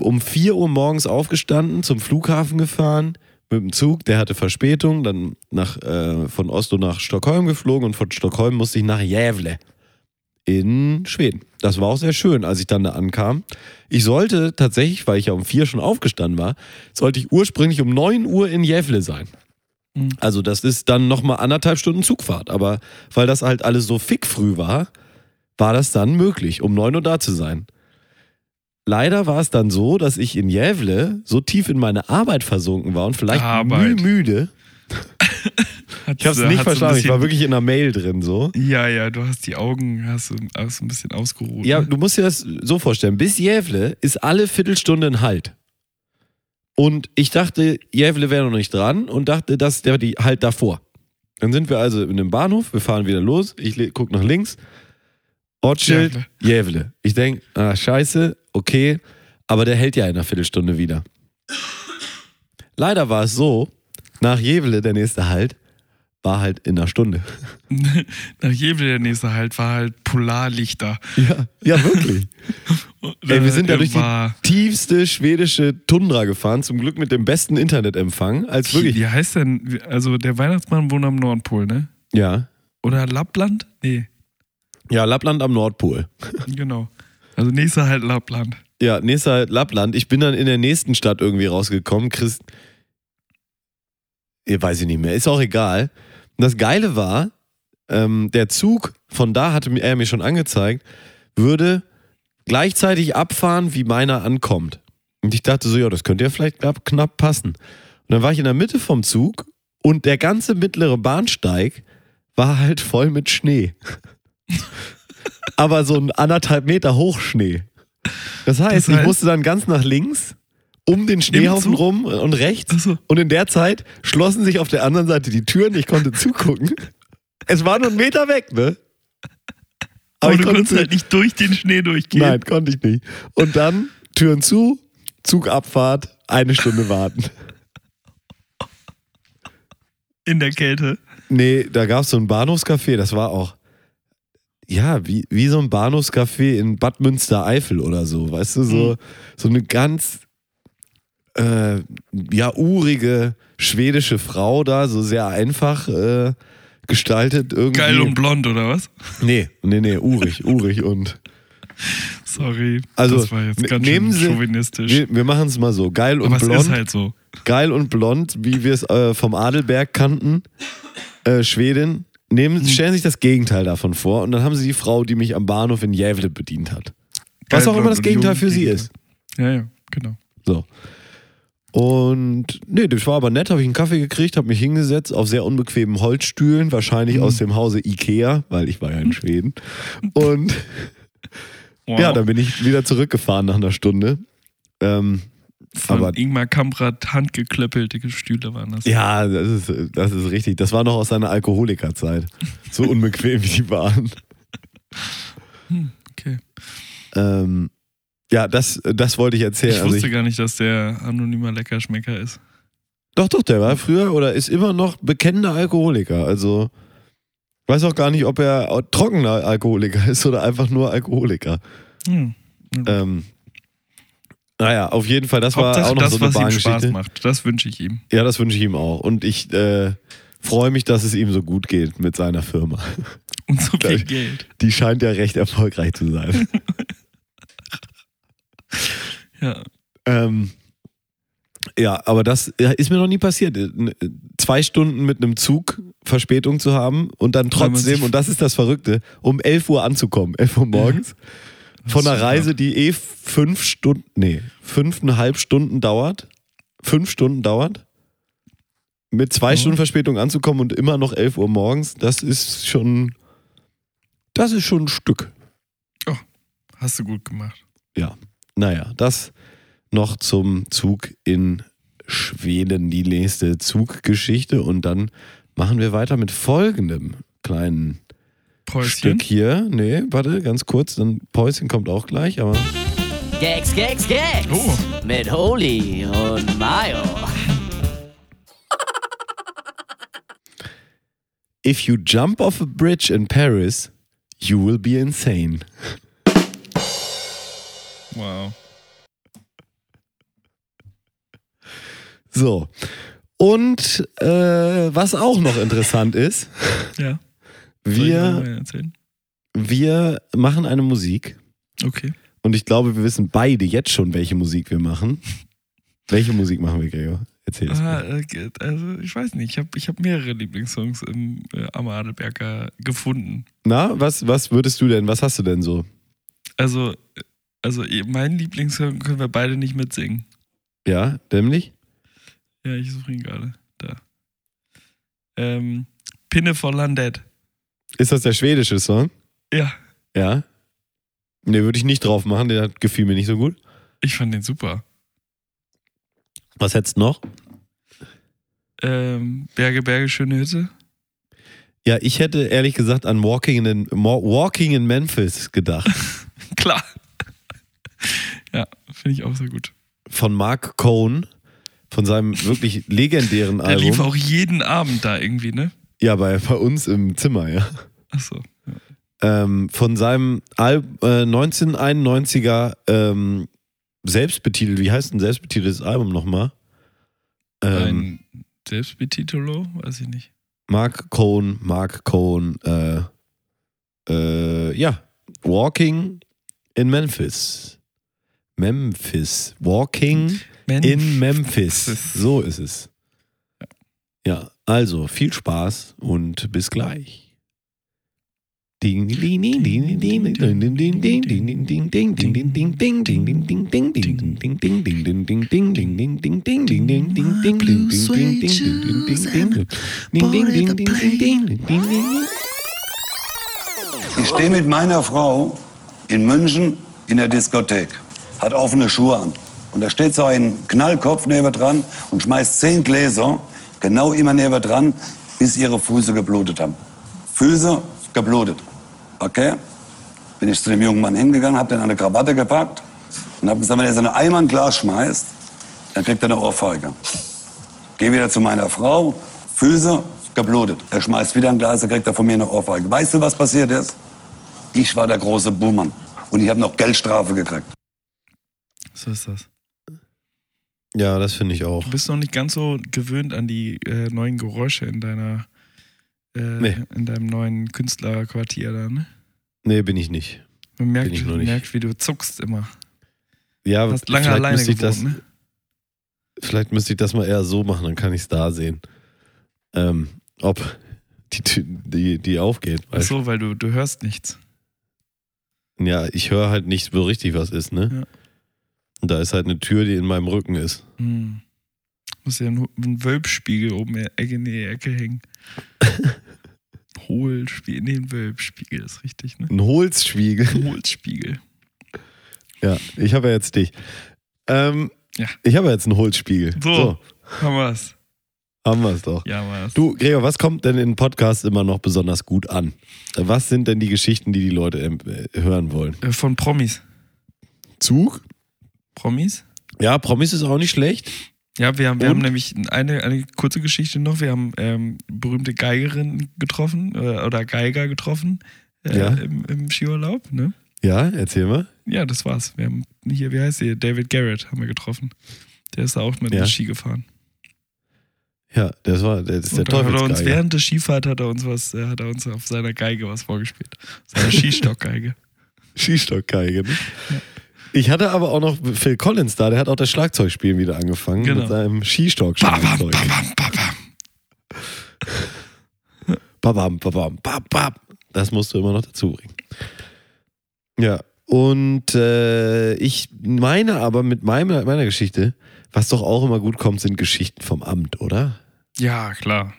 um 4 Uhr morgens aufgestanden, zum Flughafen gefahren, mit dem Zug, der hatte Verspätung, dann nach, äh, von Oslo nach Stockholm geflogen und von Stockholm musste ich nach Gävle in Schweden. Das war auch sehr schön, als ich dann da ankam. Ich sollte tatsächlich, weil ich ja um 4 schon aufgestanden war, sollte ich ursprünglich um 9 Uhr in Gävle sein. Mhm. Also das ist dann nochmal anderthalb Stunden Zugfahrt. Aber weil das halt alles so fick früh war, war das dann möglich, um 9 Uhr da zu sein. Leider war es dann so, dass ich in Jävle so tief in meine Arbeit versunken war und vielleicht müh müde. Ich habe es nicht verstanden, ich war wirklich in einer Mail drin so. Ja, ja, du hast die Augen, hast du hast ein bisschen ausgeruht. Ja, ne? du musst dir das so vorstellen. Bis Jävle ist alle Viertelstunde ein Halt. Und ich dachte, Jävle wäre noch nicht dran und dachte, dass der die halt davor. Dann sind wir also in einem Bahnhof, wir fahren wieder los. Ich le- guck nach links. Ortsschild, Jävle. Jävle. Ich denke, ah, scheiße, okay, aber der hält ja in einer Viertelstunde wieder. Leider war es so, nach Jävle, der nächste Halt, war halt in einer Stunde. Nach jedem der nächste Halt war halt Polarlichter. Ja, ja, wirklich. Ey, wir sind da durch die tiefste schwedische Tundra gefahren, zum Glück mit dem besten Internetempfang. Als wie, wirklich. wie heißt denn, also der Weihnachtsmann wohnt am Nordpol, ne? Ja. Oder Lappland? Nee, Ja, Lappland am Nordpol. genau. Also nächster Halt Lappland. Ja, nächster halt Lappland. Ich bin dann in der nächsten Stadt irgendwie rausgekommen. Christ. Ja, weiß ich nicht mehr. Ist auch egal. Und das Geile war, ähm, der Zug, von da hatte er mir schon angezeigt, würde gleichzeitig abfahren, wie meiner ankommt. Und ich dachte so, ja, das könnte ja vielleicht knapp, knapp passen. Und dann war ich in der Mitte vom Zug und der ganze mittlere Bahnsteig war halt voll mit Schnee. Aber so ein anderthalb Meter Hochschnee. Das heißt, Das ich heißt- musste dann ganz nach links, um den Schneehaufen rum und rechts. So. Und in der Zeit schlossen sich auf der anderen Seite die Türen. Ich konnte zugucken. Es war nur ein Meter weg, ne? Aber, ich du konnte konntest zu- halt nicht durch den Schnee durchgehen. Nein, konnte ich nicht. Und dann Türen zu, Zugabfahrt, eine Stunde warten. In der Kälte. Nee, da gab es so ein Bahnhofscafé, das war auch, ja, wie, wie so ein Bahnhofscafé in Bad Münstereifel oder so, weißt du, so, Mhm. so eine ganz, äh, ja, urige schwedische Frau da, so sehr einfach äh, gestaltet irgendwie. Geil und blond, oder was? Nee, nee, nee, urig, urig und, Sorry, Also, das war jetzt ne- ganz nehmen schön Sie- chauvinistisch. wir, wir machen es mal so, geil und Aber es blond. ist halt so. geil und blond, wie wir es äh, vom Adelberg kannten, äh, Schwedin, nehmen, Hm. stellen sich das Gegenteil davon vor und dann haben sie die Frau, die mich am Bahnhof in Gävle bedient hat. Was auch immer das Gegenteil für sie ist. Ja, ja, genau. So. Und nee, das war aber nett, habe ich einen Kaffee gekriegt, habe mich hingesetzt auf sehr unbequemen Holzstühlen, wahrscheinlich aus dem Hause Ikea, weil ich war ja in Schweden. Und Wow. ja, dann bin ich wieder zurückgefahren nach einer Stunde. Ähm, Von aber- Ingmar Kamprad handgeklöppelte Stühle waren das. Ja, das ist, das ist richtig. Das war noch aus seiner Alkoholikerzeit. So unbequem wie die waren. Okay. Ähm, ja, das, das wollte ich erzählen. Ich Also wusste ich, gar nicht, dass der anonymer Leckerschmecker ist. doch, doch, der war früher oder ist immer noch bekennender Alkoholiker. Also weiß auch gar nicht, ob er trockener Alkoholiker ist oder einfach nur Alkoholiker. Hm. Ähm, naja, auf jeden Fall, das war Hauptsache auch noch das, so eine was ihm Spaß macht. Das wünsche ich ihm. Ja, das wünsche ich ihm auch. Und ich äh, freue mich, dass es ihm so gut geht mit seiner Firma. Und so viel. Geld. Die scheint ja recht erfolgreich zu sein. Ja. Ähm, ja, aber das ja, ist mir noch nie passiert. Äh, Zwei Stunden mit einem Zug Verspätung zu haben und dann trotzdem, und das ist das Verrückte, um 11 Uhr anzukommen, 11 Uhr morgens, von einer. Reise, die eh fünf Stunden, nee, fünfeinhalb Stunden dauert, fünf Stunden dauert, mit zwei Mhm. Stunden Verspätung anzukommen und immer noch 11 Uhr morgens, das ist schon, das ist schon ein Stück. Hast du gut gemacht. Ja. Naja, das noch zum Zug in Schweden, die nächste Zuggeschichte. Und dann machen wir weiter mit folgendem kleinen Päuschen. Stück hier. Nee, warte, ganz kurz. Dann Päuschen kommt auch gleich, aber. Gags, Gags, Gags. Oh. Mit Holy und Mayo. If you jump off a bridge in Paris, you will be insane. Wow. So. Und äh, was auch noch interessant ist, Ja. Wir, wir machen eine Musik. Okay. Und ich glaube, wir wissen beide jetzt schon, welche Musik wir machen. Welche Musik machen wir, Gregor? Erzähl es Ah, mir. äh, also ich weiß nicht, ich habe ich hab mehrere Lieblingssongs im äh, am Adelberger gefunden. Na, was, was würdest du denn, was hast du denn so? Also, also eh, meinen Lieblingssong können wir beide nicht mitsingen. Ja, nämlich? Ja, ich suche ihn gerade. Da. Ähm, Pinne von Landet. Ist das der schwedische Song? Ja, Ja. Ne, würde ich nicht drauf machen, der gefiel mir nicht so gut. ich fand den super. Was hättest du noch? Ähm, Berge, Berge, schöne Hütte. Ja, ich hätte ehrlich gesagt an Walking in, Walking in Memphis gedacht. Klar. ja, finde ich auch sehr gut. Von Mark Cohn, von seinem wirklich legendären Der lief Album. auch jeden Abend da irgendwie, ne? Ja, bei, bei uns im Zimmer, ja. Achso. ähm, von seinem Al äh, 1991er ähm, selbstbetitelt, wie heißt ein selbstbetiteltes Album nochmal? Ähm, Ein Selbstbetitulo? Weiß ich nicht. Mark Cohn, Mark Cohn, äh, äh, ja, Walking in Memphis. Memphis. Walking in Memphis. So ist es. Ja, also viel Spaß und bis gleich. Ich stehe mit meiner Frau in München in der Diskothek, hat offene Schuhe an. Und da steht so ein Knallkopf neben dran und schmeißt zehn Gläser genau immer neben dran, bis ihre Füße geblutet haben. Füße geblutet. Okay? Bin ich zu dem jungen Mann hingegangen, hab den eine Krawatte gepackt und hab gesagt, wenn er so eine Eimer ein Glas schmeißt, dann kriegt er eine Ohrfeige. Geh wieder zu meiner Frau, Füße geblutet. Er schmeißt wieder ein Glas, er kriegt er von mir eine Ohrfeige. Weißt du, was passiert ist? Ich war der große Buhmann und ich habe noch Geldstrafe gekriegt. So ist das. Ja, das finde ich auch. Du bist noch nicht ganz so gewöhnt an die äh, neuen Geräusche in deiner äh, Nee. in deinem neuen Künstlerquartier da, ne? Nee, bin ich nicht. Man merkt, Bin ich noch nicht. merkt, wie du zuckst immer. Ja, Hast lange vielleicht alleine müsste ich das, gewohnt, ne? Vielleicht müsste ich das mal eher so machen, dann kann ich es da sehen. Ähm, ob die, die, die aufgeht. Ach so, weil du, du hörst nichts. Ja, ich höre halt nicht so richtig, was ist, ne? Ja. Und da ist halt eine Tür, die in meinem Rücken ist. Hm. Muss ja ein, ein Wölbspiegel oben in der Ecke, in die Ecke hängen. Hohlspiegel, nee, ein Wölbspiegel ist richtig, ne? Ein Holzspiegel. Ein Hohlspiegel. Ja, ich habe ja jetzt dich. Ähm, Ja. Ich habe ja jetzt einen Holzspiegel. So. Haben wir's. haben wir es doch. Ja, war's. Du, Gregor, was kommt denn in Podcasts immer noch besonders gut an? Was sind denn die Geschichten, die die Leute äh, hören wollen? Äh, Von Promis. Zug? Promis? Ja, Promis ist auch nicht schlecht. Ja, wir haben, wir Und? haben nämlich eine, eine kurze Geschichte noch. Wir haben ähm, berühmte Geigerin getroffen äh, oder Geiger getroffen äh, Ja. im, im Skiurlaub. Ne? Ja, erzähl mal. Ja, das war's. Wir haben hier, wie heißt sie? David Garrett haben wir getroffen. Der ist da auch mit Ja. dem Ski gefahren. Ja, das war das ist der er uns Teufelsgeiger. während der Skifahrt hat er uns was, äh, hat er uns auf seiner Geige was vorgespielt. Seiner Skistockgeige. Skistockgeige. Ne? Ich hatte aber auch noch Phil Collins da, der hat auch das Schlagzeugspielen wieder angefangen Genau. mit seinem skistock Babam, babam, babam. Babam, babam, bab, bab. Das musst du immer noch dazu bringen. Ja, und äh, ich meine aber mit meiner, meiner Geschichte, was doch auch immer gut kommt, sind Geschichten vom Amt, oder? Ja, klar.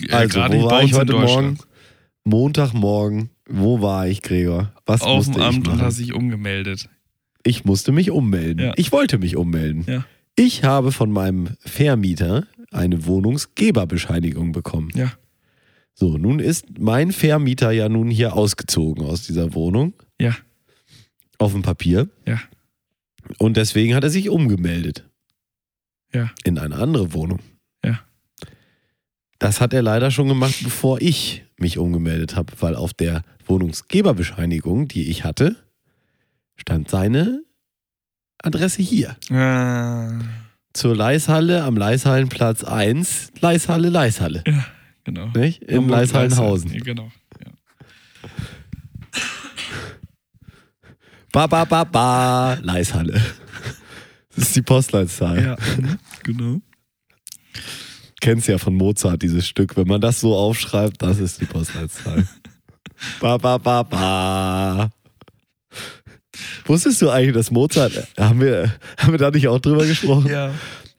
Äh, Also, gerade wo war ich heute. Morgen? Montagmorgen. Wo war ich, Gregor? Was Auf musste dem Amt ich und machen? hast dich umgemeldet. Ich musste mich ummelden. Ja. Ich wollte mich ummelden. Ja. Ich habe von meinem Vermieter eine Wohnungsgeberbescheinigung bekommen. Ja. So, nun ist mein Vermieter ja nun hier ausgezogen aus dieser Wohnung Ja. auf dem Papier Ja. und deswegen hat er sich umgemeldet Ja. in eine andere Wohnung. Ja. Das hat er leider schon gemacht, bevor ich mich umgemeldet habe, weil auf der Wohnungsgeberbescheinigung, die ich hatte, stand seine Adresse hier. Ah, Zur Leishalle am Leishallenplatz 1, Leishalle, Leishalle. genau. Nicht? In Hamburg, Leishallenhausen. Ja, genau. Ja. Ba, ba, ba, ba, Leishalle. Das ist die Postleitzahl. ja. mhm, Genau. Kennst ja von Mozart dieses Stück. Wenn man das so aufschreibt, das ist die Postleitzahl. ba, ba, ba, ba. Wusstest du eigentlich, dass Mozart, haben wir, haben wir da nicht auch drüber gesprochen? Ja.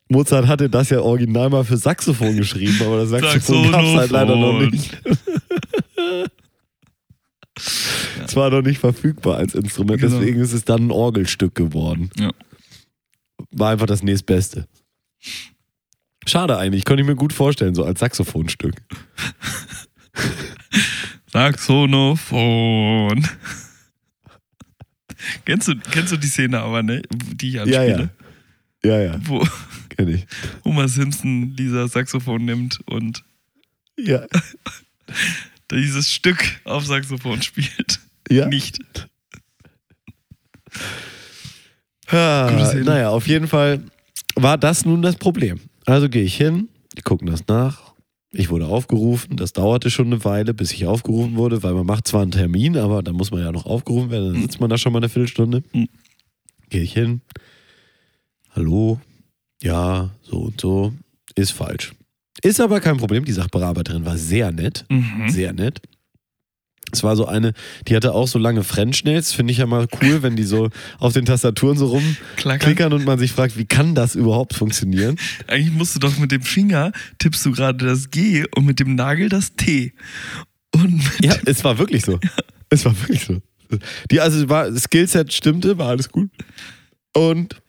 Mozart hatte das ja original mal für Saxophon geschrieben, aber das Saxophon gab es halt leider noch nicht. Es war noch nicht verfügbar als Instrument, Genau. deswegen ist es dann ein Orgelstück geworden. Ja. War einfach das nächstbeste. Schade eigentlich, konnte ich mir gut vorstellen, so als Saxophonstück. Saxonophon. Kennst, du, kennst du die Szene aber, ne? Die ich Ja, anspiele? ja. Ja, ja, Wo kenne ich. Homer Simpson Lisa Saxophon nimmt und Ja. dieses Stück auf Saxophon spielt. Ja. Nicht. Szene. naja, auf jeden Fall war das nun das Problem. Also gehe ich hin, die gucken das nach. Ich wurde aufgerufen, das dauerte schon eine Weile, bis ich aufgerufen wurde, weil man macht zwar einen Termin, aber da muss man ja noch aufgerufen werden, dann sitzt man da schon mal eine Viertelstunde. Mhm. Gehe ich hin. Hallo, ja, so und so, ist falsch. Ist aber kein Problem, die Sachbearbeiterin war sehr nett, Mhm. sehr nett. Es war so eine, die hatte auch so lange French-Nails, finde ich ja mal cool, wenn die so auf den Tastaturen so rumklickern und man sich fragt, wie kann das überhaupt funktionieren? Eigentlich musst du doch mit dem Finger tippst du gerade das G und mit dem Nagel das T. Und Ja, es war wirklich so. Es war wirklich so. Die, also war, das Skillset stimmte, war alles gut. Und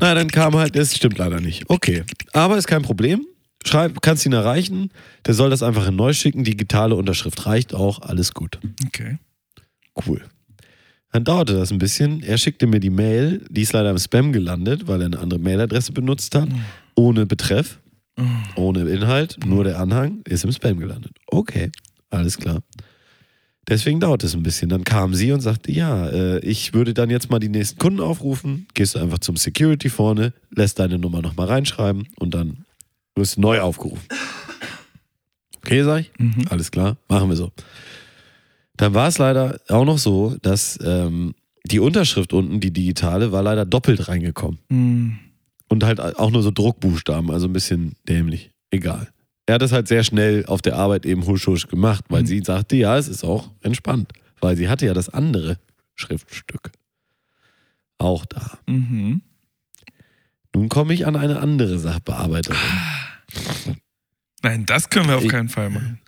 na, dann kam halt, das stimmt leider nicht. Okay. Aber ist kein Problem. Schreib, kannst ihn erreichen. Der soll das einfach in neu schicken. Digitale Unterschrift reicht auch. Alles gut. Okay. Cool. Dann dauerte das ein bisschen. Er schickte mir die Mail, die ist leider im Spam gelandet, weil er eine andere Mailadresse benutzt hat, ohne Betreff, ohne Inhalt, nur der Anhang, ist im Spam gelandet. Okay, alles klar. Deswegen dauert es ein bisschen. Dann kam sie und sagte, ja, äh, ich würde dann jetzt mal die nächsten Kunden aufrufen, gehst du einfach zum Security vorne, lässt deine Nummer nochmal reinschreiben und dann wirst du neu aufgerufen. Okay, sag ich. Alles klar, machen wir so. Dann war es leider auch noch so, dass ähm, die Unterschrift unten, die digitale, war leider doppelt reingekommen. Mhm. Und halt auch nur so Druckbuchstaben, also ein bisschen dämlich. Egal. Er hat es halt sehr schnell auf der Arbeit eben husch husch gemacht, weil sie sagte, ja, es ist auch entspannt. Weil sie hatte ja das andere Schriftstück. Auch da. Mhm. Nun komme ich an eine andere Sachbearbeiterin. Nein, das können wir auf keinen Fall machen.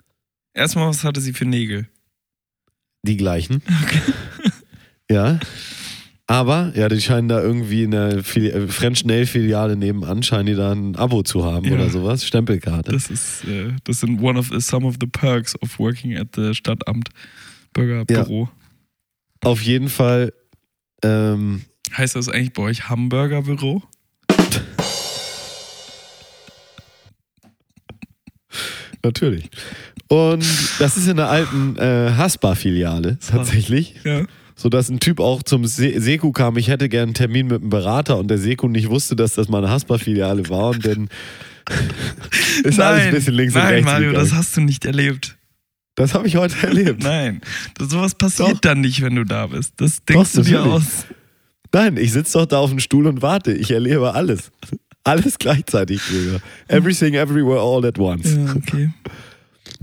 Erstmal, was hatte sie für Nägel? Die gleichen. Ja. Aber, ja, die scheinen da irgendwie in der Fili äh, French Nail Filiale nebenan, scheinen die da ein Abo zu haben Ja. oder sowas. Stempelkarte. Das ist, äh, das sind one of some of the perks of working at the Stadtamt Bürgerbüro. Auf jeden Fall, ähm, Heißt das eigentlich bei euch Hamburgerbüro? natürlich. Und das ist in der alten äh, Haspa-Filiale tatsächlich. Ja. sodass ein Typ auch zum Se Seku kam, ich hätte gern einen Termin mit einem Berater und der Seku nicht wusste, dass das mal eine Haspa-Filiale war und dann ist alles ein bisschen links und nein, rechts Mario, gegangen. das hast du nicht erlebt. Das habe ich heute erlebt. Nein, das, sowas passiert Doch. dann nicht, wenn du da bist. Das denkst Doch, du dir aus. Nein, ich sitze doch da auf dem Stuhl und warte. Ich erlebe alles. Alles gleichzeitig, Digga. Everything, everywhere, all at once. Ja, okay.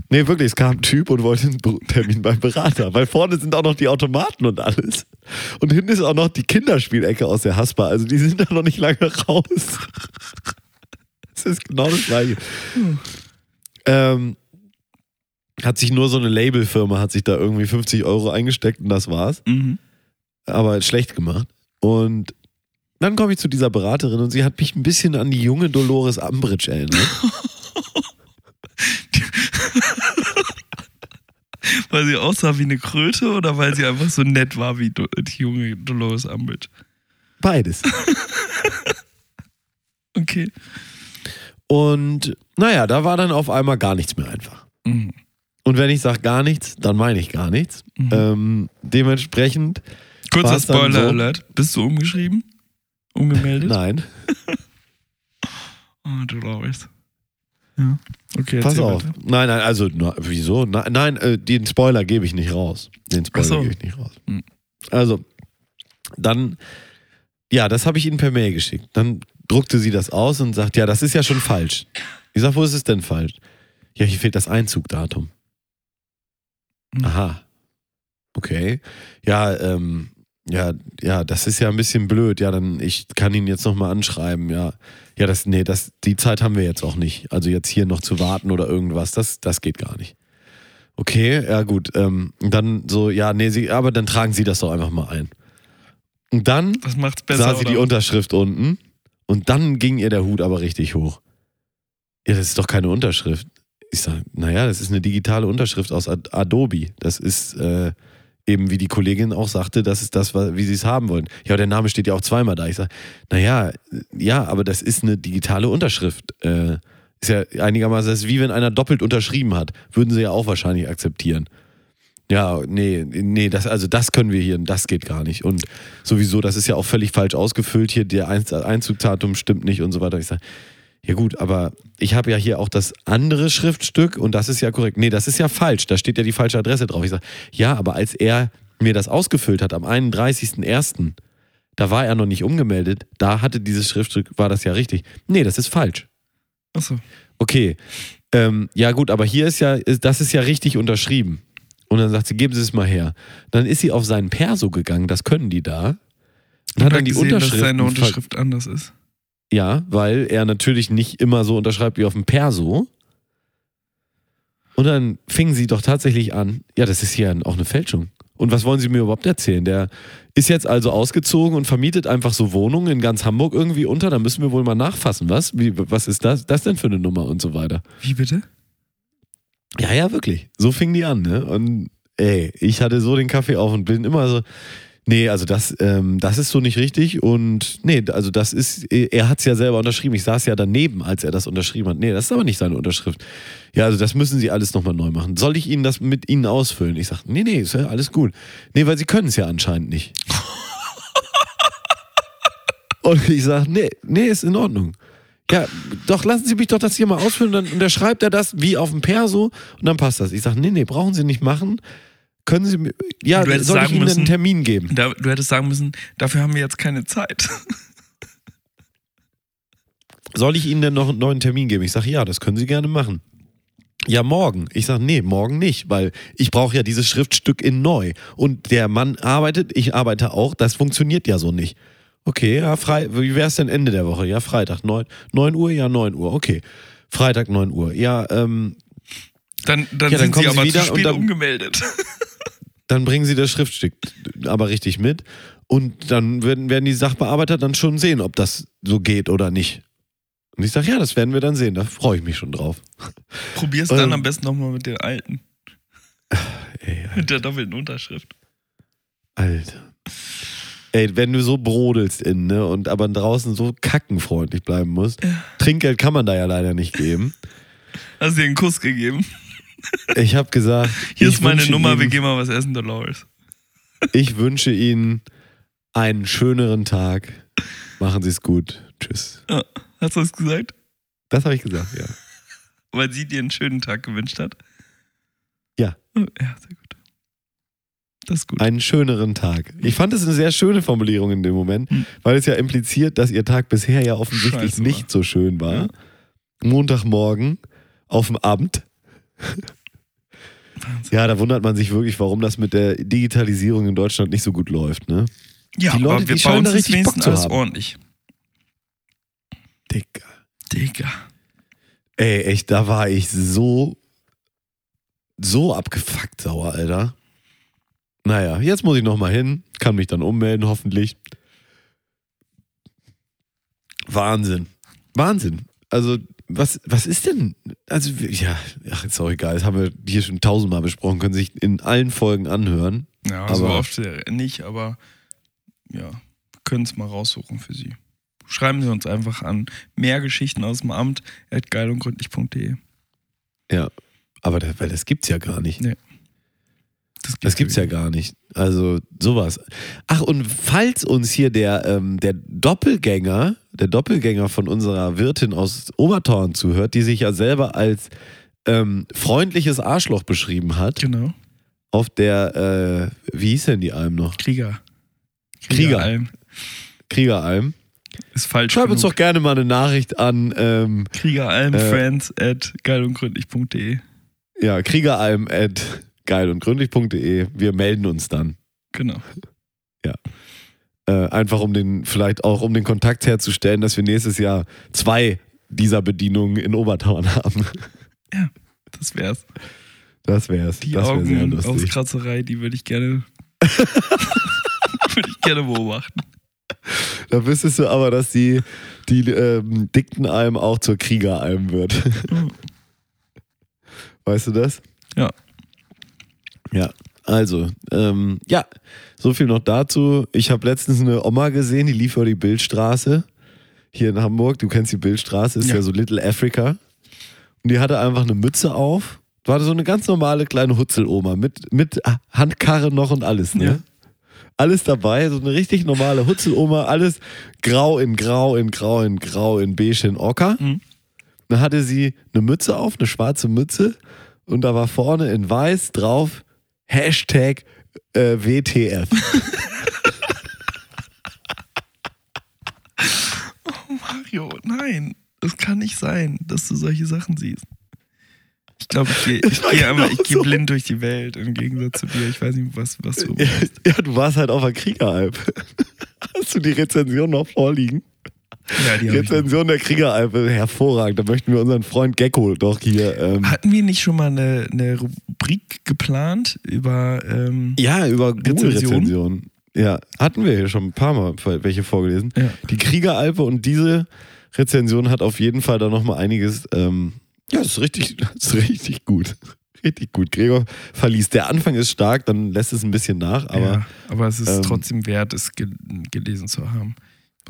Nee, wirklich, es kam ein Typ und wollte einen Termin beim Berater, weil vorne sind auch noch die Automaten und alles. Und hinten ist auch noch die Kinderspielecke aus der Haspa, also die sind da noch nicht lange raus. Das ist genau das gleiche. Ähm, hat sich nur so eine Labelfirma, hat sich da irgendwie 50 Euro eingesteckt und das war's. Mhm. aber schlecht gemacht. Und dann komme ich zu dieser Beraterin und sie hat mich ein bisschen an die junge Dolores Umbridge erinnert. Weil sie aussah wie eine Kröte oder weil sie einfach so nett war wie die junge Dolores Umbridge? Beides. Okay. Und naja, da war dann auf einmal gar nichts mehr einfach. Mhm. Und wenn ich sage gar nichts, dann meine ich gar nichts. Ähm, dementsprechend. Kurzer war's dann Spoiler so-. Bist du umgeschrieben? Umgemeldet? Nein, Oh, Dolores. Ja. Okay, pass auf. weiter. Nein, nein, also, na, wieso? Nein, nein äh, den Spoiler gebe ich nicht raus. Den Spoiler so. gebe ich nicht raus. Hm. Also, dann, ja, das habe ich Ihnen per Mail geschickt. Dann druckte sie das aus und sagt, ja, das ist ja schon falsch. Ich sag, wo ist es denn falsch? Ja, hier fehlt das Einzugdatum. Hm. Aha. Okay. Ja, ähm, ja, ja, das ist ja ein bisschen blöd. Ja, dann ich kann ihn jetzt nochmal anschreiben. Ja, ja, das, nee, das, die Zeit haben wir jetzt auch nicht. Also jetzt hier noch zu warten oder irgendwas, das, das geht gar nicht. Okay, ja gut. Ähm, dann so, ja, nee, sie, aber dann tragen Sie das doch einfach mal ein. Und dann Das macht's besser. sah sie oder? die Unterschrift unten und dann ging ihr der Hut aber richtig hoch. Ja, das ist doch keine Unterschrift. Ich sage, naja, das ist eine digitale Unterschrift aus Ad- Adobe. Das ist äh, eben, wie die Kollegin auch sagte, das ist das, wie sie es haben wollen. Ja, der Name steht ja auch zweimal da. Ich sage, naja, ja, aber das ist eine digitale Unterschrift. Äh, ist ja einigermaßen, das ist wie wenn einer doppelt unterschrieben hat. Würden sie ja auch wahrscheinlich akzeptieren. Ja, nee, nee, das, also das können wir hier, das geht gar nicht. Und sowieso, das ist ja auch völlig falsch ausgefüllt hier, der Einz- Einzugdatum stimmt nicht und so weiter. Ich sage, ja gut, aber ich habe ja hier auch das andere Schriftstück und das ist ja korrekt. Nee, das ist ja falsch, da steht ja die falsche Adresse drauf. Ich sage, ja, aber als er mir das ausgefüllt hat am 31.01., da war er noch nicht umgemeldet, da hatte dieses Schriftstück, war das ja richtig. Nee, das ist falsch. Achso. Okay, ähm, ja gut, aber hier ist ja, das ist ja richtig unterschrieben. Und dann sagt sie, geben Sie es mal her. Dann ist sie auf seinen Perso gegangen, das können die da. Und hat dann die gesehen, dass Unterschrift. seine Unterschrift anders ist. Ja, weil er natürlich nicht immer so unterschreibt wie auf dem Perso. Und dann fingen sie doch tatsächlich an, ja, das ist hier auch eine Fälschung. Und was wollen Sie mir überhaupt erzählen? Der ist jetzt also ausgezogen und vermietet einfach so Wohnungen in ganz Hamburg irgendwie unter. Da müssen wir wohl mal nachfassen. Was? Wie, was ist das, das denn für eine Nummer und so weiter? Wie bitte? Ja, ja, wirklich. So fing die an, ne? Und ey, ich hatte so den Kaffee auf und bin immer so. Nee, also das, ähm, das ist so nicht richtig. Und nee, also das ist, er hat es ja selber unterschrieben. Ich saß ja daneben, als er das unterschrieben hat. Nee, das ist aber nicht seine Unterschrift. Ja, also das müssen Sie alles nochmal neu machen. Soll ich Ihnen das mit Ihnen ausfüllen? Ich sag, nee, nee, ist ja alles gut. Nee, weil Sie können es ja anscheinend nicht. Und ich sag, nee, nee, ist in Ordnung. Ja, doch, lassen Sie mich doch das hier mal ausfüllen. Und dann unterschreibt er das wie auf dem Perso und dann passt das. Ich sage, nee, nee, brauchen Sie nicht machen. Können Sie mir, ja, Du hättest soll ich sagen Ihnen müssen- einen Termin geben? Da, du hättest sagen müssen, dafür haben wir jetzt keine Zeit. Soll ich Ihnen denn noch einen neuen Termin geben? Ich sage, ja, das können Sie gerne machen. Ja, morgen. Ich sage, nee, morgen nicht, weil ich brauche ja dieses Schriftstück in neu. Und der Mann arbeitet, ich arbeite auch, das funktioniert ja so nicht. Okay, ja, frei, wie wäre es denn Ende der Woche? Ja, Freitag, 9, 9 Uhr, ja, 9 Uhr, okay. Freitag, 9 Uhr. Ja, ähm, Dann, dann Ja, sind kommen sie sie aber wieder zu und spät dann- umgemeldet. dann bringen sie das Schriftstück aber richtig mit. Und dann werden, werden die Sachbearbeiter dann schon sehen, ob das so geht oder nicht. Und ich sage, ja, das werden wir dann sehen. Da freue ich mich schon drauf. Probier's Ähm. dann am besten nochmal mit den alten. Ey, Mit der doppelten Unterschrift. Alter. Ey, wenn du so brodelst innen, ne, und aber draußen so kackenfreundlich bleiben musst. Trinkgeld kann man da ja leider nicht geben. Hast du dir einen Kuss gegeben? Ich habe gesagt, Hier ist meine Nummer, Ihnen, wir gehen mal was essen, Dolores. Ich wünsche Ihnen einen schöneren Tag. Machen Sie es gut. Tschüss. Ja, hast du das gesagt? Das habe ich gesagt, ja. Weil sie dir einen schönen Tag gewünscht hat? Ja. Ja, sehr gut. Das ist gut. einen schöneren Tag. Ich fand es eine sehr schöne Formulierung in dem Moment, Hm. weil es ja impliziert, dass ihr Tag bisher ja offensichtlich Scheiße nicht so schön war. Ja. Montagmorgen auf dem Amt. Wahnsinn. Ja, da wundert man sich wirklich, warum das mit der Digitalisierung in Deutschland nicht so gut läuft, ne? Ja, die Leute, aber wir, die uns da richtig Bock wenigstens zu alles haben. ordentlich. Digga. Digga. Ey, echt, da war ich so, so abgefuckt sauer, Alter. Naja, jetzt muss ich nochmal hin, kann mich dann ummelden, hoffentlich. Wahnsinn. Wahnsinn. Also, was, was ist denn? Also, ja, ach, ist auch egal. Das haben wir hier schon tausendmal besprochen, können sich in allen Folgen anhören. Ja, so Aber- oft äh, nicht, aber ja, können es mal raussuchen für Sie. Schreiben Sie uns einfach an mehr Geschichten aus dem Amt at geilundgründlich.de. Ja. Aber das, weil das gibt's ja gar nicht. Das gibt's ja gar nicht. Also sowas. Ach, und falls uns hier der, ähm, der Doppelgänger, der Doppelgänger von unserer Wirtin aus Obertorn zuhört, die sich ja selber als ähm, freundliches Arschloch beschrieben hat, Genau. auf der, äh, wie hieß denn die Alm noch? Krieger. Krieger. Kriegeralm. Kriegeralm. Ist falsch. Schreib uns genug. doch gerne mal eine Nachricht an, ähm, Kriegeralmfriends at geilundgründlich.de. ja, kriegeralm at geil und gründlich.de. Wir melden uns dann. Genau. Äh, einfach um den, vielleicht auch um den Kontakt herzustellen, dass wir nächstes Jahr zwei dieser Bedienungen in Obertauern haben. Das wär's. Das wär's. Die das wär sehr Augen lustig. Augenkratzerei, die würde ich gerne würde ich gerne beobachten. Da wüsstest du aber, dass die, die ähm, Diktenalm auch zur Kriegeralm wird. weißt du das? Ja. Ja, also, ähm, ja, so viel noch dazu. Ich habe letztens eine Oma gesehen, die lief über die Bildstraße hier in Hamburg. Du kennst die Bildstraße, ist ja, Ja. so Little Africa. Und die hatte einfach eine Mütze auf. War so eine ganz normale kleine Hutzeloma mit, mit Handkarre noch und alles, ne? Ja. Alles dabei, so eine richtig normale Hutzeloma, alles grau in grau in grau in grau in beige in Ocker. Mhm. Dann hatte sie eine Mütze auf, eine schwarze Mütze und da war vorne in weiß drauf Hashtag äh, WTF. Mario, nein, das kann nicht sein, dass du solche Sachen siehst. Ich glaube, ich gehe ich geh einfach, ich gehe blind durch die Welt im Gegensatz zu dir. Ich weiß nicht, was, was du. ja, du warst halt auf der Kriegeralp. Hast du die Rezension noch vorliegen? Ja. Rezension der Kriegeralp, hervorragend. Da möchten wir unseren Freund Gecko doch hier. Ähm, Hatten wir nicht schon mal eine, eine Rubrik geplant über. Ähm, ja, über Rezension? Google-Rezensionen. Ja, hatten wir hier schon ein paar Mal welche vorgelesen. Ja. Die Kriegeralpe und diese Rezension hat auf jeden Fall da nochmal einiges. Ähm, ja, das ist richtig, das ist richtig gut. Richtig gut. Gregor verliest. Der Anfang ist stark, dann lässt es ein bisschen nach, aber ja, aber es ist ähm, trotzdem wert, es ge gelesen zu haben.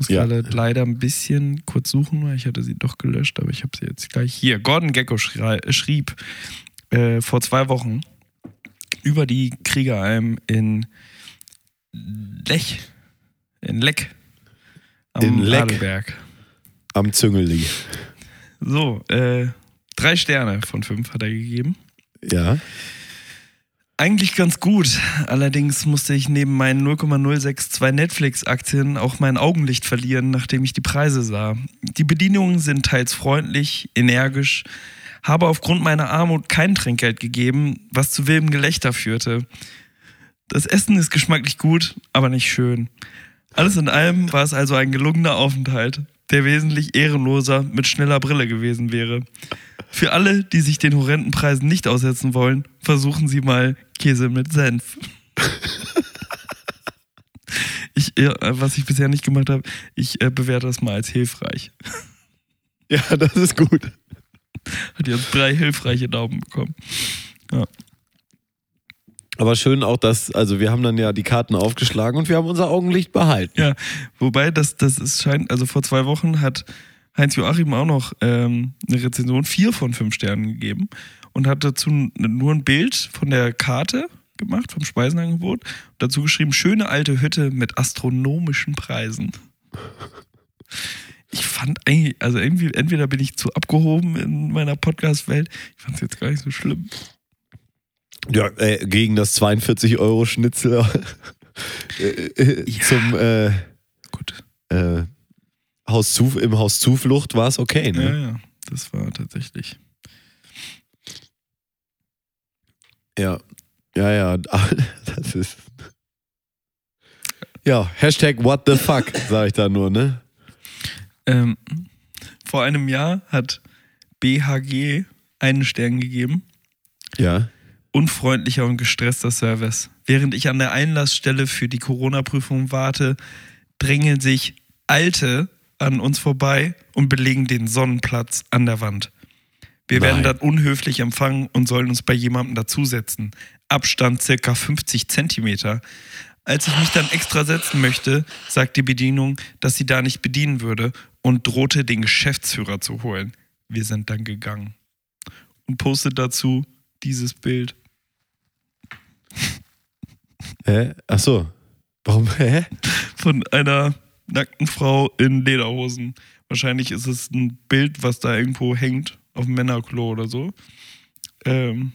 Ich muss Ja. gerade leider ein bisschen kurz suchen, weil ich hatte sie doch gelöscht, aber ich habe sie jetzt gleich hier. Gordon Gecko schrei- schrieb äh, vor zwei Wochen über die Kriegeralm in Lech, in Leck, am In Leck. Adelberg. am Züngeli. So, äh, drei Sterne von fünf hat er gegeben. Ja. Eigentlich ganz gut. Allerdings musste ich neben meinen 0,062 Netflix-Aktien auch mein Augenlicht verlieren, nachdem ich die Preise sah. Die Bedienungen sind teils freundlich, energisch, habe aufgrund meiner Armut kein Trinkgeld gegeben, was zu wildem Gelächter führte. Das Essen ist geschmacklich gut, aber nicht schön. Alles in allem war es also ein gelungener Aufenthalt, der wesentlich ehrenloser mit schneller Brille gewesen wäre. Für alle, die sich den horrenden Preisen nicht aussetzen wollen, versuchen Sie mal Käse mit Senf. Ich, ja, was ich bisher nicht gemacht habe, ich äh, bewerte das mal als hilfreich. Ja, das ist gut. Hat jetzt drei hilfreiche Daumen bekommen. Aber schön auch, dass, also wir haben dann ja die Karten aufgeschlagen und wir haben unser Augenlicht behalten. Ja, wobei das, das ist scheint, also vor zwei Wochen hat Heinz Joachim auch noch ähm, eine Rezension vier von fünf Sternen gegeben und hat dazu nur ein Bild von der Karte gemacht, vom Speisenangebot, und dazu geschrieben, schöne alte Hütte mit astronomischen Preisen. Ich fand eigentlich, also irgendwie, entweder bin ich zu abgehoben in meiner Podcast-Welt, ich fand es jetzt gar nicht so schlimm. Ja, äh, gegen das 42-Euro-Schnitzel äh, äh, Ja. zum äh, Gut. Haus zu, im Haus Zuflucht war es okay, Ja, ne? ja, das war tatsächlich. Ja. Ja, ja. Das ist. Ja, Hashtag what the fuck, sag ich da nur, ne? Ähm, vor einem Jahr hat BHG einen Stern gegeben. Ja. unfreundlicher und gestresster Service. Während ich an der Einlassstelle für die Corona-Prüfung warte, drängen sich Alte an uns vorbei und belegen den Sonnenplatz an der Wand. Wir werden Nein. dann unhöflich empfangen und sollen uns bei jemandem dazusetzen. Abstand circa 50 Zentimeter. Als ich mich dann extra setzen möchte, sagt die Bedienung, dass sie da nicht bedienen würde und drohte, den Geschäftsführer zu holen. Wir sind dann gegangen. Und postet dazu dieses Bild. Hä? Ach so. Warum? Hä? von einer nackten Frau in Lederhosen. Wahrscheinlich ist es ein Bild, was da irgendwo hängt, auf dem Männerklo oder so. Ähm,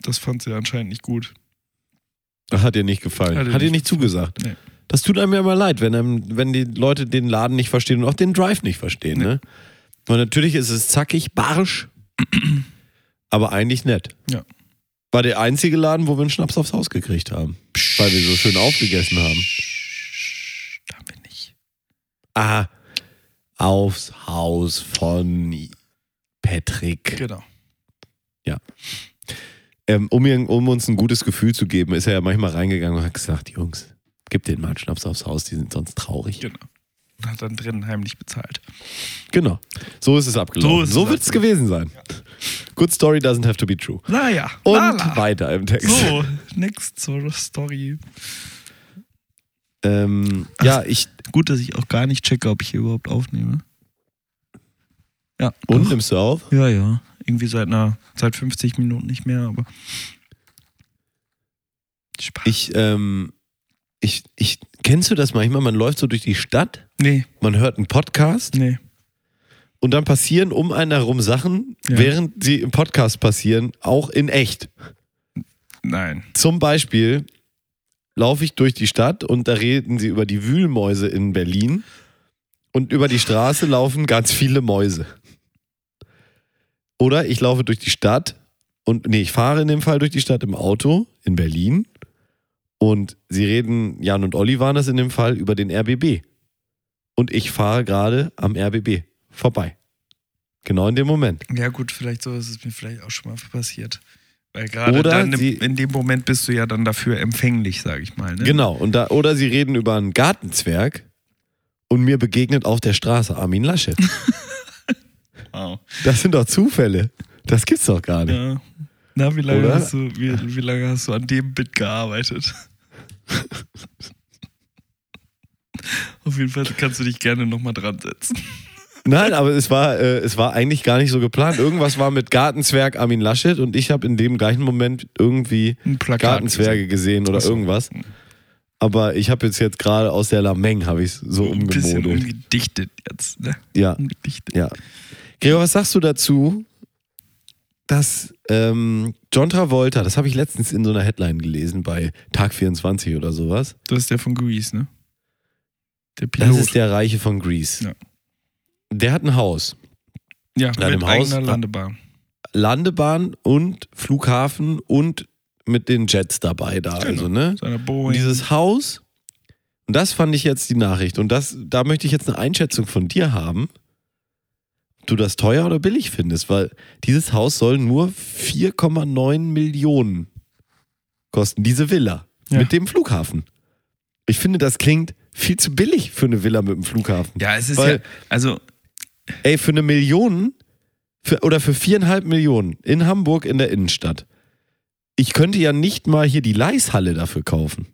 das fand sie anscheinend nicht gut. Das hat dir nicht gefallen. Hat Hat, dir dir nicht zugesagt. Nee. Das tut einem ja immer leid, wenn, einem, wenn die Leute den Laden nicht verstehen und auch den Drive nicht verstehen. Ne? Weil natürlich ist es zackig, barsch, aber eigentlich nett. Ja. War der einzige Laden, wo wir einen Schnaps aufs Haus gekriegt haben. Weil wir so schön aufgegessen haben. Ah, aufs Haus von Patrick. Genau. Ähm, um, um uns ein gutes Gefühl zu geben, ist er ja manchmal reingegangen und hat gesagt, Jungs, gib denen mal einen Schnaps aufs Haus, die sind sonst traurig. Genau. Und hat dann drinnen heimlich bezahlt. Genau. So ist es abgelaufen. So So, wird es gewesen sein. Good story doesn't have to be true. Naja. Und lala. weiter im Text. So, next Story. Ähm, ja, ich. Gut, dass ich auch gar nicht checke, ob ich hier überhaupt aufnehme. Ja. Und doch. nimmst du auf? Ja, ja. Irgendwie seit einer, seit 50 Minuten nicht mehr, aber. Spaß. Ich, ähm, ich, ich, kennst du das manchmal? Man läuft so durch die Stadt, nee, man hört einen Podcast nee. und dann passieren um einen herum Sachen, Ja. während sie im Podcast passieren, auch in echt. Nein. Zum Beispiel laufe ich durch die Stadt und da reden sie über die Wühlmäuse in Berlin und über die Straße laufen ganz viele Mäuse. Oder ich laufe durch die Stadt und, nee, ich fahre in dem Fall durch die Stadt im Auto in Berlin und sie reden, Jan und Olli waren das in dem Fall, über den RBB. Und ich fahre gerade am RBB vorbei. Genau in dem Moment. Ja, gut, vielleicht so ist es mir vielleicht auch schon mal passiert. Weil gerade Oder dann sie- im, in dem Moment bist du ja dann dafür empfänglich, sag ich mal. Ne? Genau. Und da, oder sie reden über einen Gartenzwerg und mir begegnet auf der Straße Armin Laschet. Wow. Das sind doch Zufälle. Das gibt's doch gar nicht. Ja. Na, wie lange, Oder? hast du, wie, wie lange hast du an dem Bit gearbeitet? Auf jeden Fall kannst du dich gerne nochmal dran setzen. Nein, aber es war, äh, es war eigentlich gar nicht so geplant. Irgendwas war mit Gartenzwerg Armin Laschet und ich habe in dem gleichen Moment irgendwie Gartenzwerge gesehen oder irgendwas. Aber ich habe jetzt jetzt gerade aus der Lameng habe ich so Ein bisschen umgemodelt. umgedichtet jetzt. Ne? Ja, Umgedichtet. ja. Gregor, was sagst du dazu, dass ähm, John Travolta, das habe ich letztens in so einer Headline gelesen bei Tag 24 oder sowas. Das ist der von Grease, ne? Der Pilot. Das ist der Reiche von Greece. Ja. Der hat ein Haus, ja, Ja, mit dem Haus- eigener Landebahn. Landebahn und Flughafen und mit den Jets dabei da. Genau. Also, ne? Seiner Und Boeing. dieses Haus, und das fand ich jetzt die Nachricht. Und das, da möchte ich jetzt eine Einschätzung von dir haben, ob du das teuer oder billig findest, weil dieses Haus soll nur 4,9 Millionen kosten, diese Villa Ja. mit dem Flughafen. Ich finde, das klingt viel zu billig für eine Villa mit dem Flughafen. ja, es ist Weil- ja, also Ey, für eine Million für, oder für viereinhalb Millionen in Hamburg in der Innenstadt. Ich könnte ja nicht mal hier die Leishalle dafür kaufen.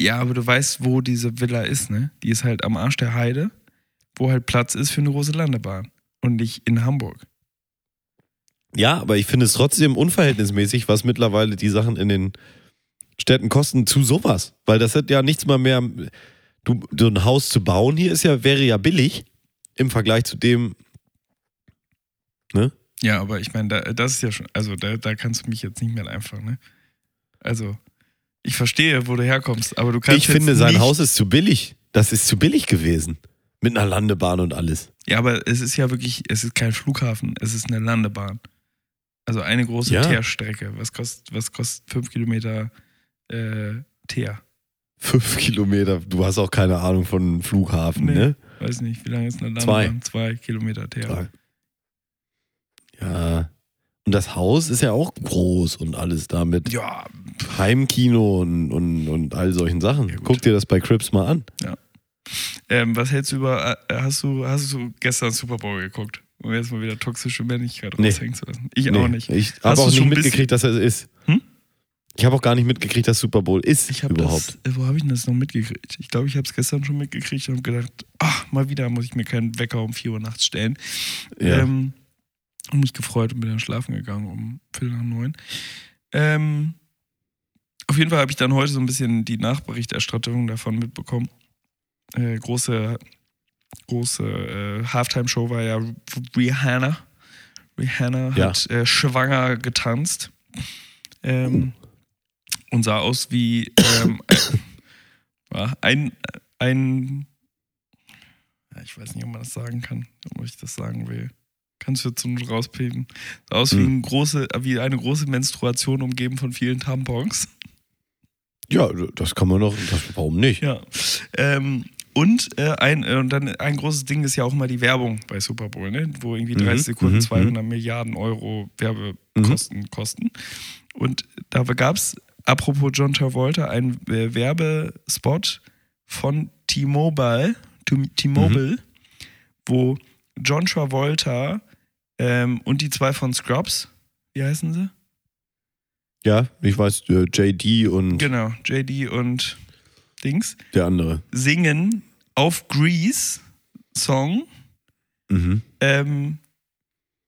Ja, aber du weißt, wo diese Villa ist, ne? Die ist halt am Arsch der Heide, wo halt Platz ist für eine große Landebahn. Und nicht in Hamburg. Ja, aber ich finde es trotzdem unverhältnismäßig, was mittlerweile die Sachen in den Städten kosten zu sowas. Weil das hat ja nichts mal mehr. Du, so ein Haus zu bauen hier ist ja, wäre ja billig im Vergleich zu dem. Ne? Ja, aber ich meine, da, das ist ja schon, also da, da kannst du mich jetzt nicht mehr einfach, ne? Also, ich verstehe, wo du herkommst, aber du kannst. Ich finde, sein Haus ist zu billig. Das ist zu billig gewesen. Mit einer Landebahn und alles. Ja, aber es ist ja wirklich, es ist kein Flughafen, es ist eine Landebahn. Also eine große Ja. Teerstrecke. Was kostet, was kostet fünf Kilometer äh, Teer? Fünf Kilometer. Du hast auch keine Ahnung von Flughafen, Nee. ne? Weiß nicht, wie lange ist eine Zwei. Landebahn? Zwei Kilometer Teer. Drei. Ja. Und das Haus ist ja auch groß und alles damit. Ja, Heimkino und, und, und all solchen Sachen. gut. Guck dir das bei Crips mal an. ähm, was hältst du über, äh, hast du, hast du gestern Super Bowl geguckt? Um jetzt mal wieder toxische Männlichkeit Nee. raushängen zu lassen. Ich Nee, auch nicht. Ich Hast habe du auch nicht mitgekriegt, dass er es ist. Ich habe auch gar nicht mitgekriegt, dass Super Bowl ist Ich überhaupt. das, wo habe ich denn das noch mitgekriegt? Ich glaube, ich habe es gestern schon mitgekriegt und habe gedacht, ach, mal wieder muss ich mir keinen Wecker um 4 Uhr nachts stellen. Ja. Ähm, und mich gefreut und bin dann schlafen gegangen um Viertel nach neun. Ähm, auf jeden Fall habe ich dann heute so ein bisschen die Nachberichterstattung davon mitbekommen. Äh, große große äh, Halftime-Show war ja Rihanna. Rihanna Ja. hat äh, schwanger getanzt. Ähm, und sah aus wie ähm, ja, ein, ein, ja, ich weiß nicht, ob man das sagen kann, ob ich das sagen will. Kannst du jetzt so rauspiepen. Sah aus wie, Hm. ein große, wie eine große Menstruation umgeben von vielen Tampons. Ja, das kann man doch. Das, warum nicht? Ja. Ähm, und, äh, ein, äh, dann ein großes Ding ist ja auch immer die Werbung bei Super Bowl, ne? wo irgendwie 30 Mhm, Sekunden mhm, 200 Milliarden Euro Werbekosten kosten. Und da gab es, apropos John Travolta, einen äh, Werbespot von T-Mobile, T-Mobile, wo John Travolta ähm, und die zwei von Scrubs, wie heißen sie? Ja, ich weiß, äh, JD und Genau, JD und Dings. der andere. singen auf Grease Song Mhm. ähm,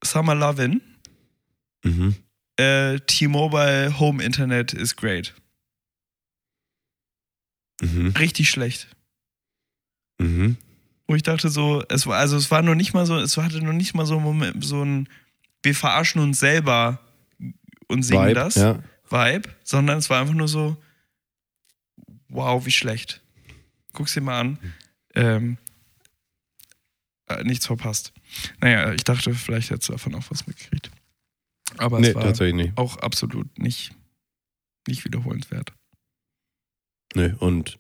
Summer Lovin' Mhm. Äh, T-Mobile Home Internet is great. Mhm. Richtig schlecht. Mhm. Wo ich dachte so, es war, also es war noch nicht mal so, es hatte noch nicht mal so, Moment, so ein, wir verarschen uns selber und singen Vibe, das Ja. Vibe, sondern es war einfach nur so, wow, wie schlecht. Guck's dir mal an. Ähm, äh, nichts verpasst. Naja, ich dachte, vielleicht hättest du davon auch was mitgekriegt. Aber Nee, es war tatsächlich nicht. auch absolut nicht, nicht wiederholenswert. Nee, und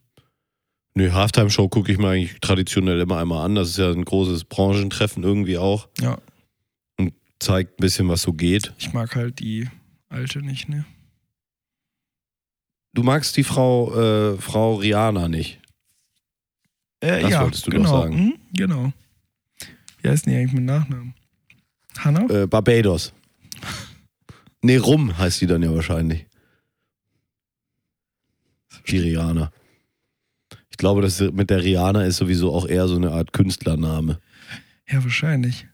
nee, Halftime-Show gucke ich mir eigentlich traditionell immer einmal an. Das ist ja ein großes Branchentreffen irgendwie auch. Ja. Und zeigt ein bisschen, was so geht. Ich mag halt die alte nicht, ne? Du magst die Frau, äh, Frau Rihanna nicht. Äh, Das ja, wolltest du doch genau. sagen. Hm, genau. Wie heißt die eigentlich mit Nachnamen? Hannah? Äh, Barbados. Nee, Rum heißt die dann ja wahrscheinlich. Die Rihanna. Ich glaube, das mit der Rihanna ist sowieso auch eher so eine Art Künstlername. Ja, wahrscheinlich.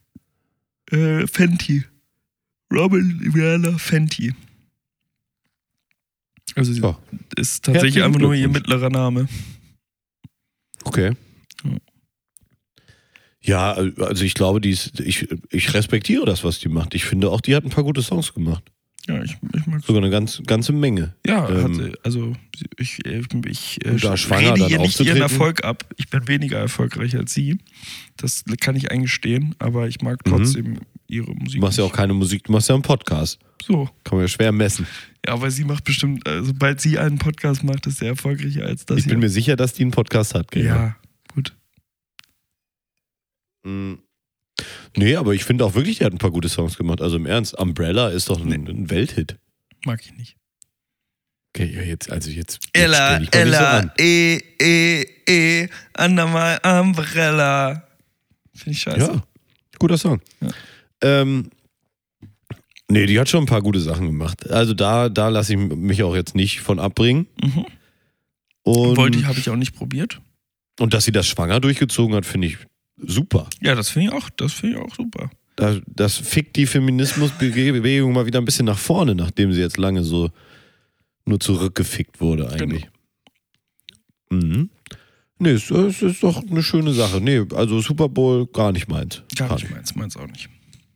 Äh, Fenty. Robin Rihanna Fenty. Also sie Ja. ist tatsächlich Herzlichen einfach nur ihr mittlerer Name. Okay. Ja. Ja, also ich glaube, die ist, ich, ich respektiere das, was die macht. Ich finde auch, die hat ein paar gute Songs gemacht. Ja, ich, ich mag Sogar eine ganz, ganze Menge. Ja, Ähm, hatte, also ich, ich, ich äh, da schwanger rede dann nicht ihren? Erfolg ab. Ich bin weniger erfolgreich als sie. Das kann ich eingestehen, aber ich mag Mhm. trotzdem ihre Musik. Du machst ja auch keine Musik, du machst ja einen Podcast. so. Kann man ja schwer messen. Ja, aber sie macht bestimmt, äh, sobald sie einen Podcast macht, ist er erfolgreicher als das ich bin hier. mir sicher, dass die einen Podcast hat. Gregor. ja, gut. Mm. Nee, aber ich finde auch wirklich, die hat ein paar gute Songs gemacht. Also im Ernst, Umbrella ist doch ein, ein Welthit. Mag ich nicht. Okay, ja, jetzt, also jetzt. jetzt Ella, mal nicht so Ella, an. E, E, E, under my umbrella. Finde ich scheiße. Ja, guter Song. Ja. Ähm, nee, die hat schon ein paar gute Sachen gemacht. Also da, da lasse ich mich auch jetzt nicht von abbringen. Mhm. Und, Wollte ich, habe ich auch nicht probiert. und dass sie das schwanger durchgezogen hat, finde ich super. Ja, das finde ich auch, das finde ich auch super. Das, das fickt die Feminismusbewegung mal wieder ein bisschen nach vorne, nachdem sie jetzt lange so nur zurückgefickt wurde eigentlich. Mhm. Nee, es, es ist doch eine schöne Sache. Nee, also Super Bowl gar nicht meins. Gar nicht meins, meins auch nicht.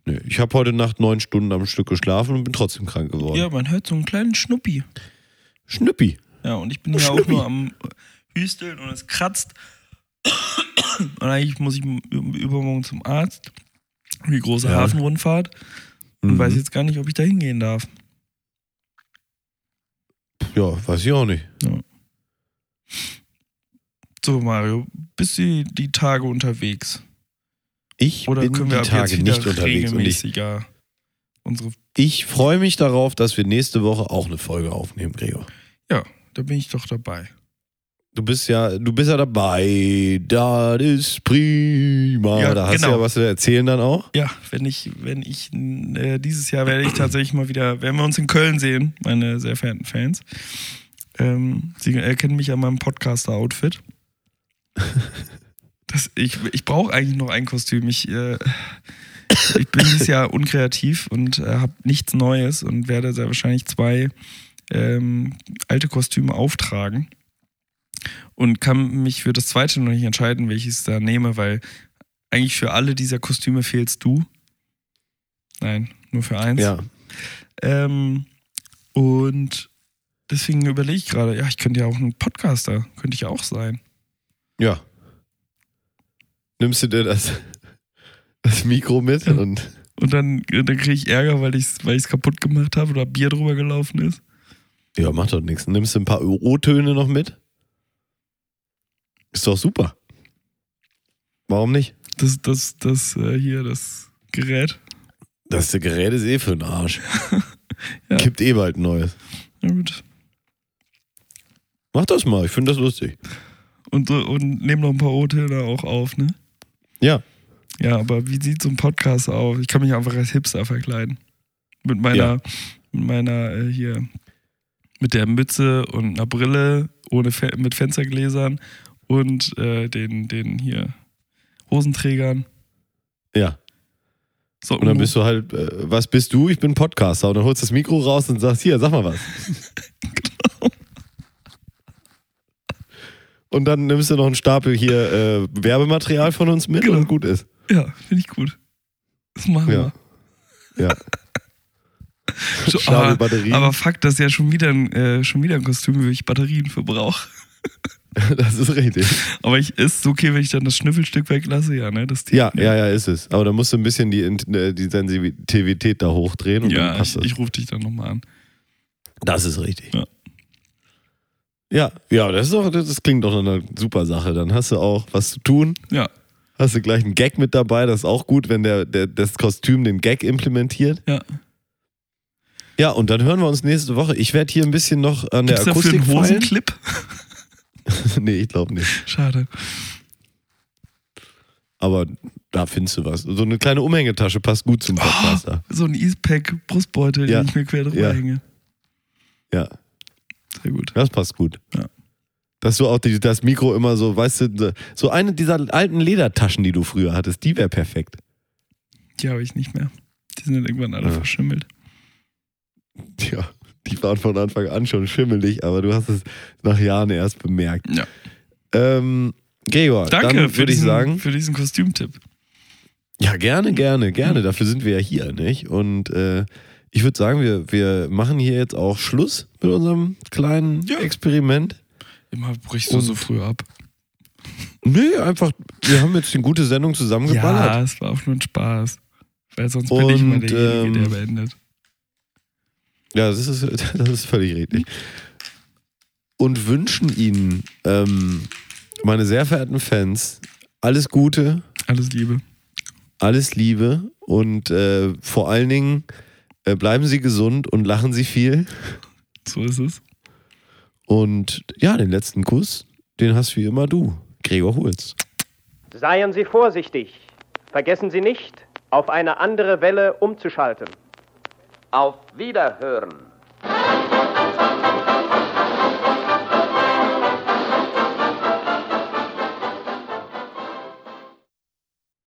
Nee, ich habe heute Nacht neun Stunden am Stück geschlafen und bin trotzdem krank geworden. Ja, man hört so einen kleinen Schnuppi. Schnüppi. Ja, und ich bin ja auch Schnuppi. nur am Hüsteln und es kratzt. Und eigentlich muss ich übermorgen zum Arzt. Die große Ja. Hafenrundfahrt. Und Mhm. weiß jetzt gar nicht, ob ich da hingehen darf. Ja, weiß ich auch nicht. So, Mario, bist du die Tage unterwegs? Ich Oder bin können wir die Tage nicht unterwegs und ich, unsere Ich freue mich darauf, dass wir nächste Woche auch eine Folge aufnehmen, Gregor. Ja, da bin ich doch dabei. Du bist ja, du bist ja dabei. Das ist prima. Ja, da hast du genau. ja was zu erzählen dann auch. Ja, wenn ich, wenn ich äh, dieses Jahr werde ich tatsächlich mal wieder, werden wir uns in Köln sehen, meine sehr verehrten Fans. Ähm, Sie erkennen mich an meinem Podcaster-Outfit. Ich ich brauche eigentlich noch ein Kostüm. Ich, äh, ich bin dieses Jahr unkreativ und äh, habe nichts Neues und werde sehr wahrscheinlich zwei ähm, alte Kostüme auftragen. Und kann mich für das zweite noch nicht entscheiden, welches ich da nehme, weil eigentlich für alle dieser Kostüme fehlst du. Nein, nur für eins. Ja. Ähm, und deswegen überlege ich gerade, ja, ich könnte ja auch ein Podcaster, könnte ich auch sein. Ja. Nimmst du dir das, das Mikro mit Ja. und Und dann, dann kriege ich Ärger, weil ich es weil ich's kaputt gemacht habe oder Bier drüber gelaufen ist. ja, macht doch nichts. Nimmst du ein paar O-Töne noch mit? Ist doch super. Warum nicht? Das, das, das äh, hier, das Gerät. Das Gerät ist eh für den Arsch. Ja. Gibt eh bald ein neues. Na gut. Mach das mal, ich finde das lustig. Und, so- und nehmen noch ein paar O-Töne auch auf, ne? Ja. Ja, aber wie sieht so ein Podcast aus? Ich kann mich einfach als Hipster verkleiden. Mit meiner, Ja. mit meiner äh, hier, mit der Mütze und einer Brille, ohne Fe mit Fenstergläsern und äh, den, den hier Hosenträgern. Ja. So, Und dann bist du halt, äh, was bist du? Ich bin Podcaster. Und dann holst du das Mikro raus und sagst, hier, sag mal was. Und dann nimmst du noch einen Stapel hier äh, Werbematerial von uns mit Genau. und gut ist. Ja, finde ich gut. Das machen Ja. wir. Ja. So, aber, Batterien. aber fuck, das ist ja schon wieder ein, äh, schon wieder ein Kostüm, wo ich Batterien für brauche. das ist richtig. Aber ich ist okay, wenn ich dann das Schnüffelstück weglasse, ja, ne? Das Ja, ja, ja, ist es. Aber da musst du ein bisschen die, äh, die Sensitivität da hochdrehen und dann Ja, passt ich, das. ich rufe dich dann nochmal an. Das ist richtig. Ja. Ja, ja, das, ist doch, das klingt doch nach einer super Sache. Dann hast du auch was zu tun. Ja, Hast du gleich einen Gag mit dabei. Das ist auch gut, wenn der, der, das Kostüm den Gag implementiert. ja. Ja, und dann hören wir uns nächste Woche. Ich werde hier ein bisschen noch an der Gibt's dafür Akustik einen feilen. Hosenclip? nee, ich glaube nicht. Schade. Aber da findest du was. So eine kleine Umhängetasche passt gut zum Podcaster. So ein Eastpack Brustbeutel, Ja. den ich mir quer drüber Ja. hänge. Ja, Sehr gut. das passt gut. Ja. Dass du auch die, das Mikro immer so, weißt du, so eine dieser alten Ledertaschen, die du früher hattest, die wäre perfekt. Die habe ich nicht mehr. Die sind dann irgendwann alle Ja. verschimmelt. Tja, die waren von Anfang an schon schimmelig, aber du hast es nach Jahren erst bemerkt. Ja. Ähm, Gregor, Danke dann für, würde ich diesen, sagen, für diesen Kostümtipp. ja, gerne, gerne, gerne. Dafür sind wir ja hier, nicht? Und äh, ich würde sagen, wir, wir machen hier jetzt auch Schluss mit unserem kleinen Ja. Experiment. Immer brichst du Und- so früh ab. Nee, einfach, wir haben jetzt eine gute Sendung zusammengeballert. Ja, es war auch nur ein Spaß. Weil sonst bin ich mal Und, derjenige, der ähm, beendet. Ja, das ist, das ist völlig richtig. Und wünschen Ihnen, ähm, meine sehr verehrten Fans, alles Gute, Alles Liebe. alles Liebe und äh, vor allen Dingen äh, bleiben Sie gesund und lachen Sie viel. So ist es. Und ja, den letzten Kuss, den hast wie immer du, Gregor Hulz. Seien Sie vorsichtig. Vergessen Sie nicht, auf eine andere Welle umzuschalten. Auf Wiederhören.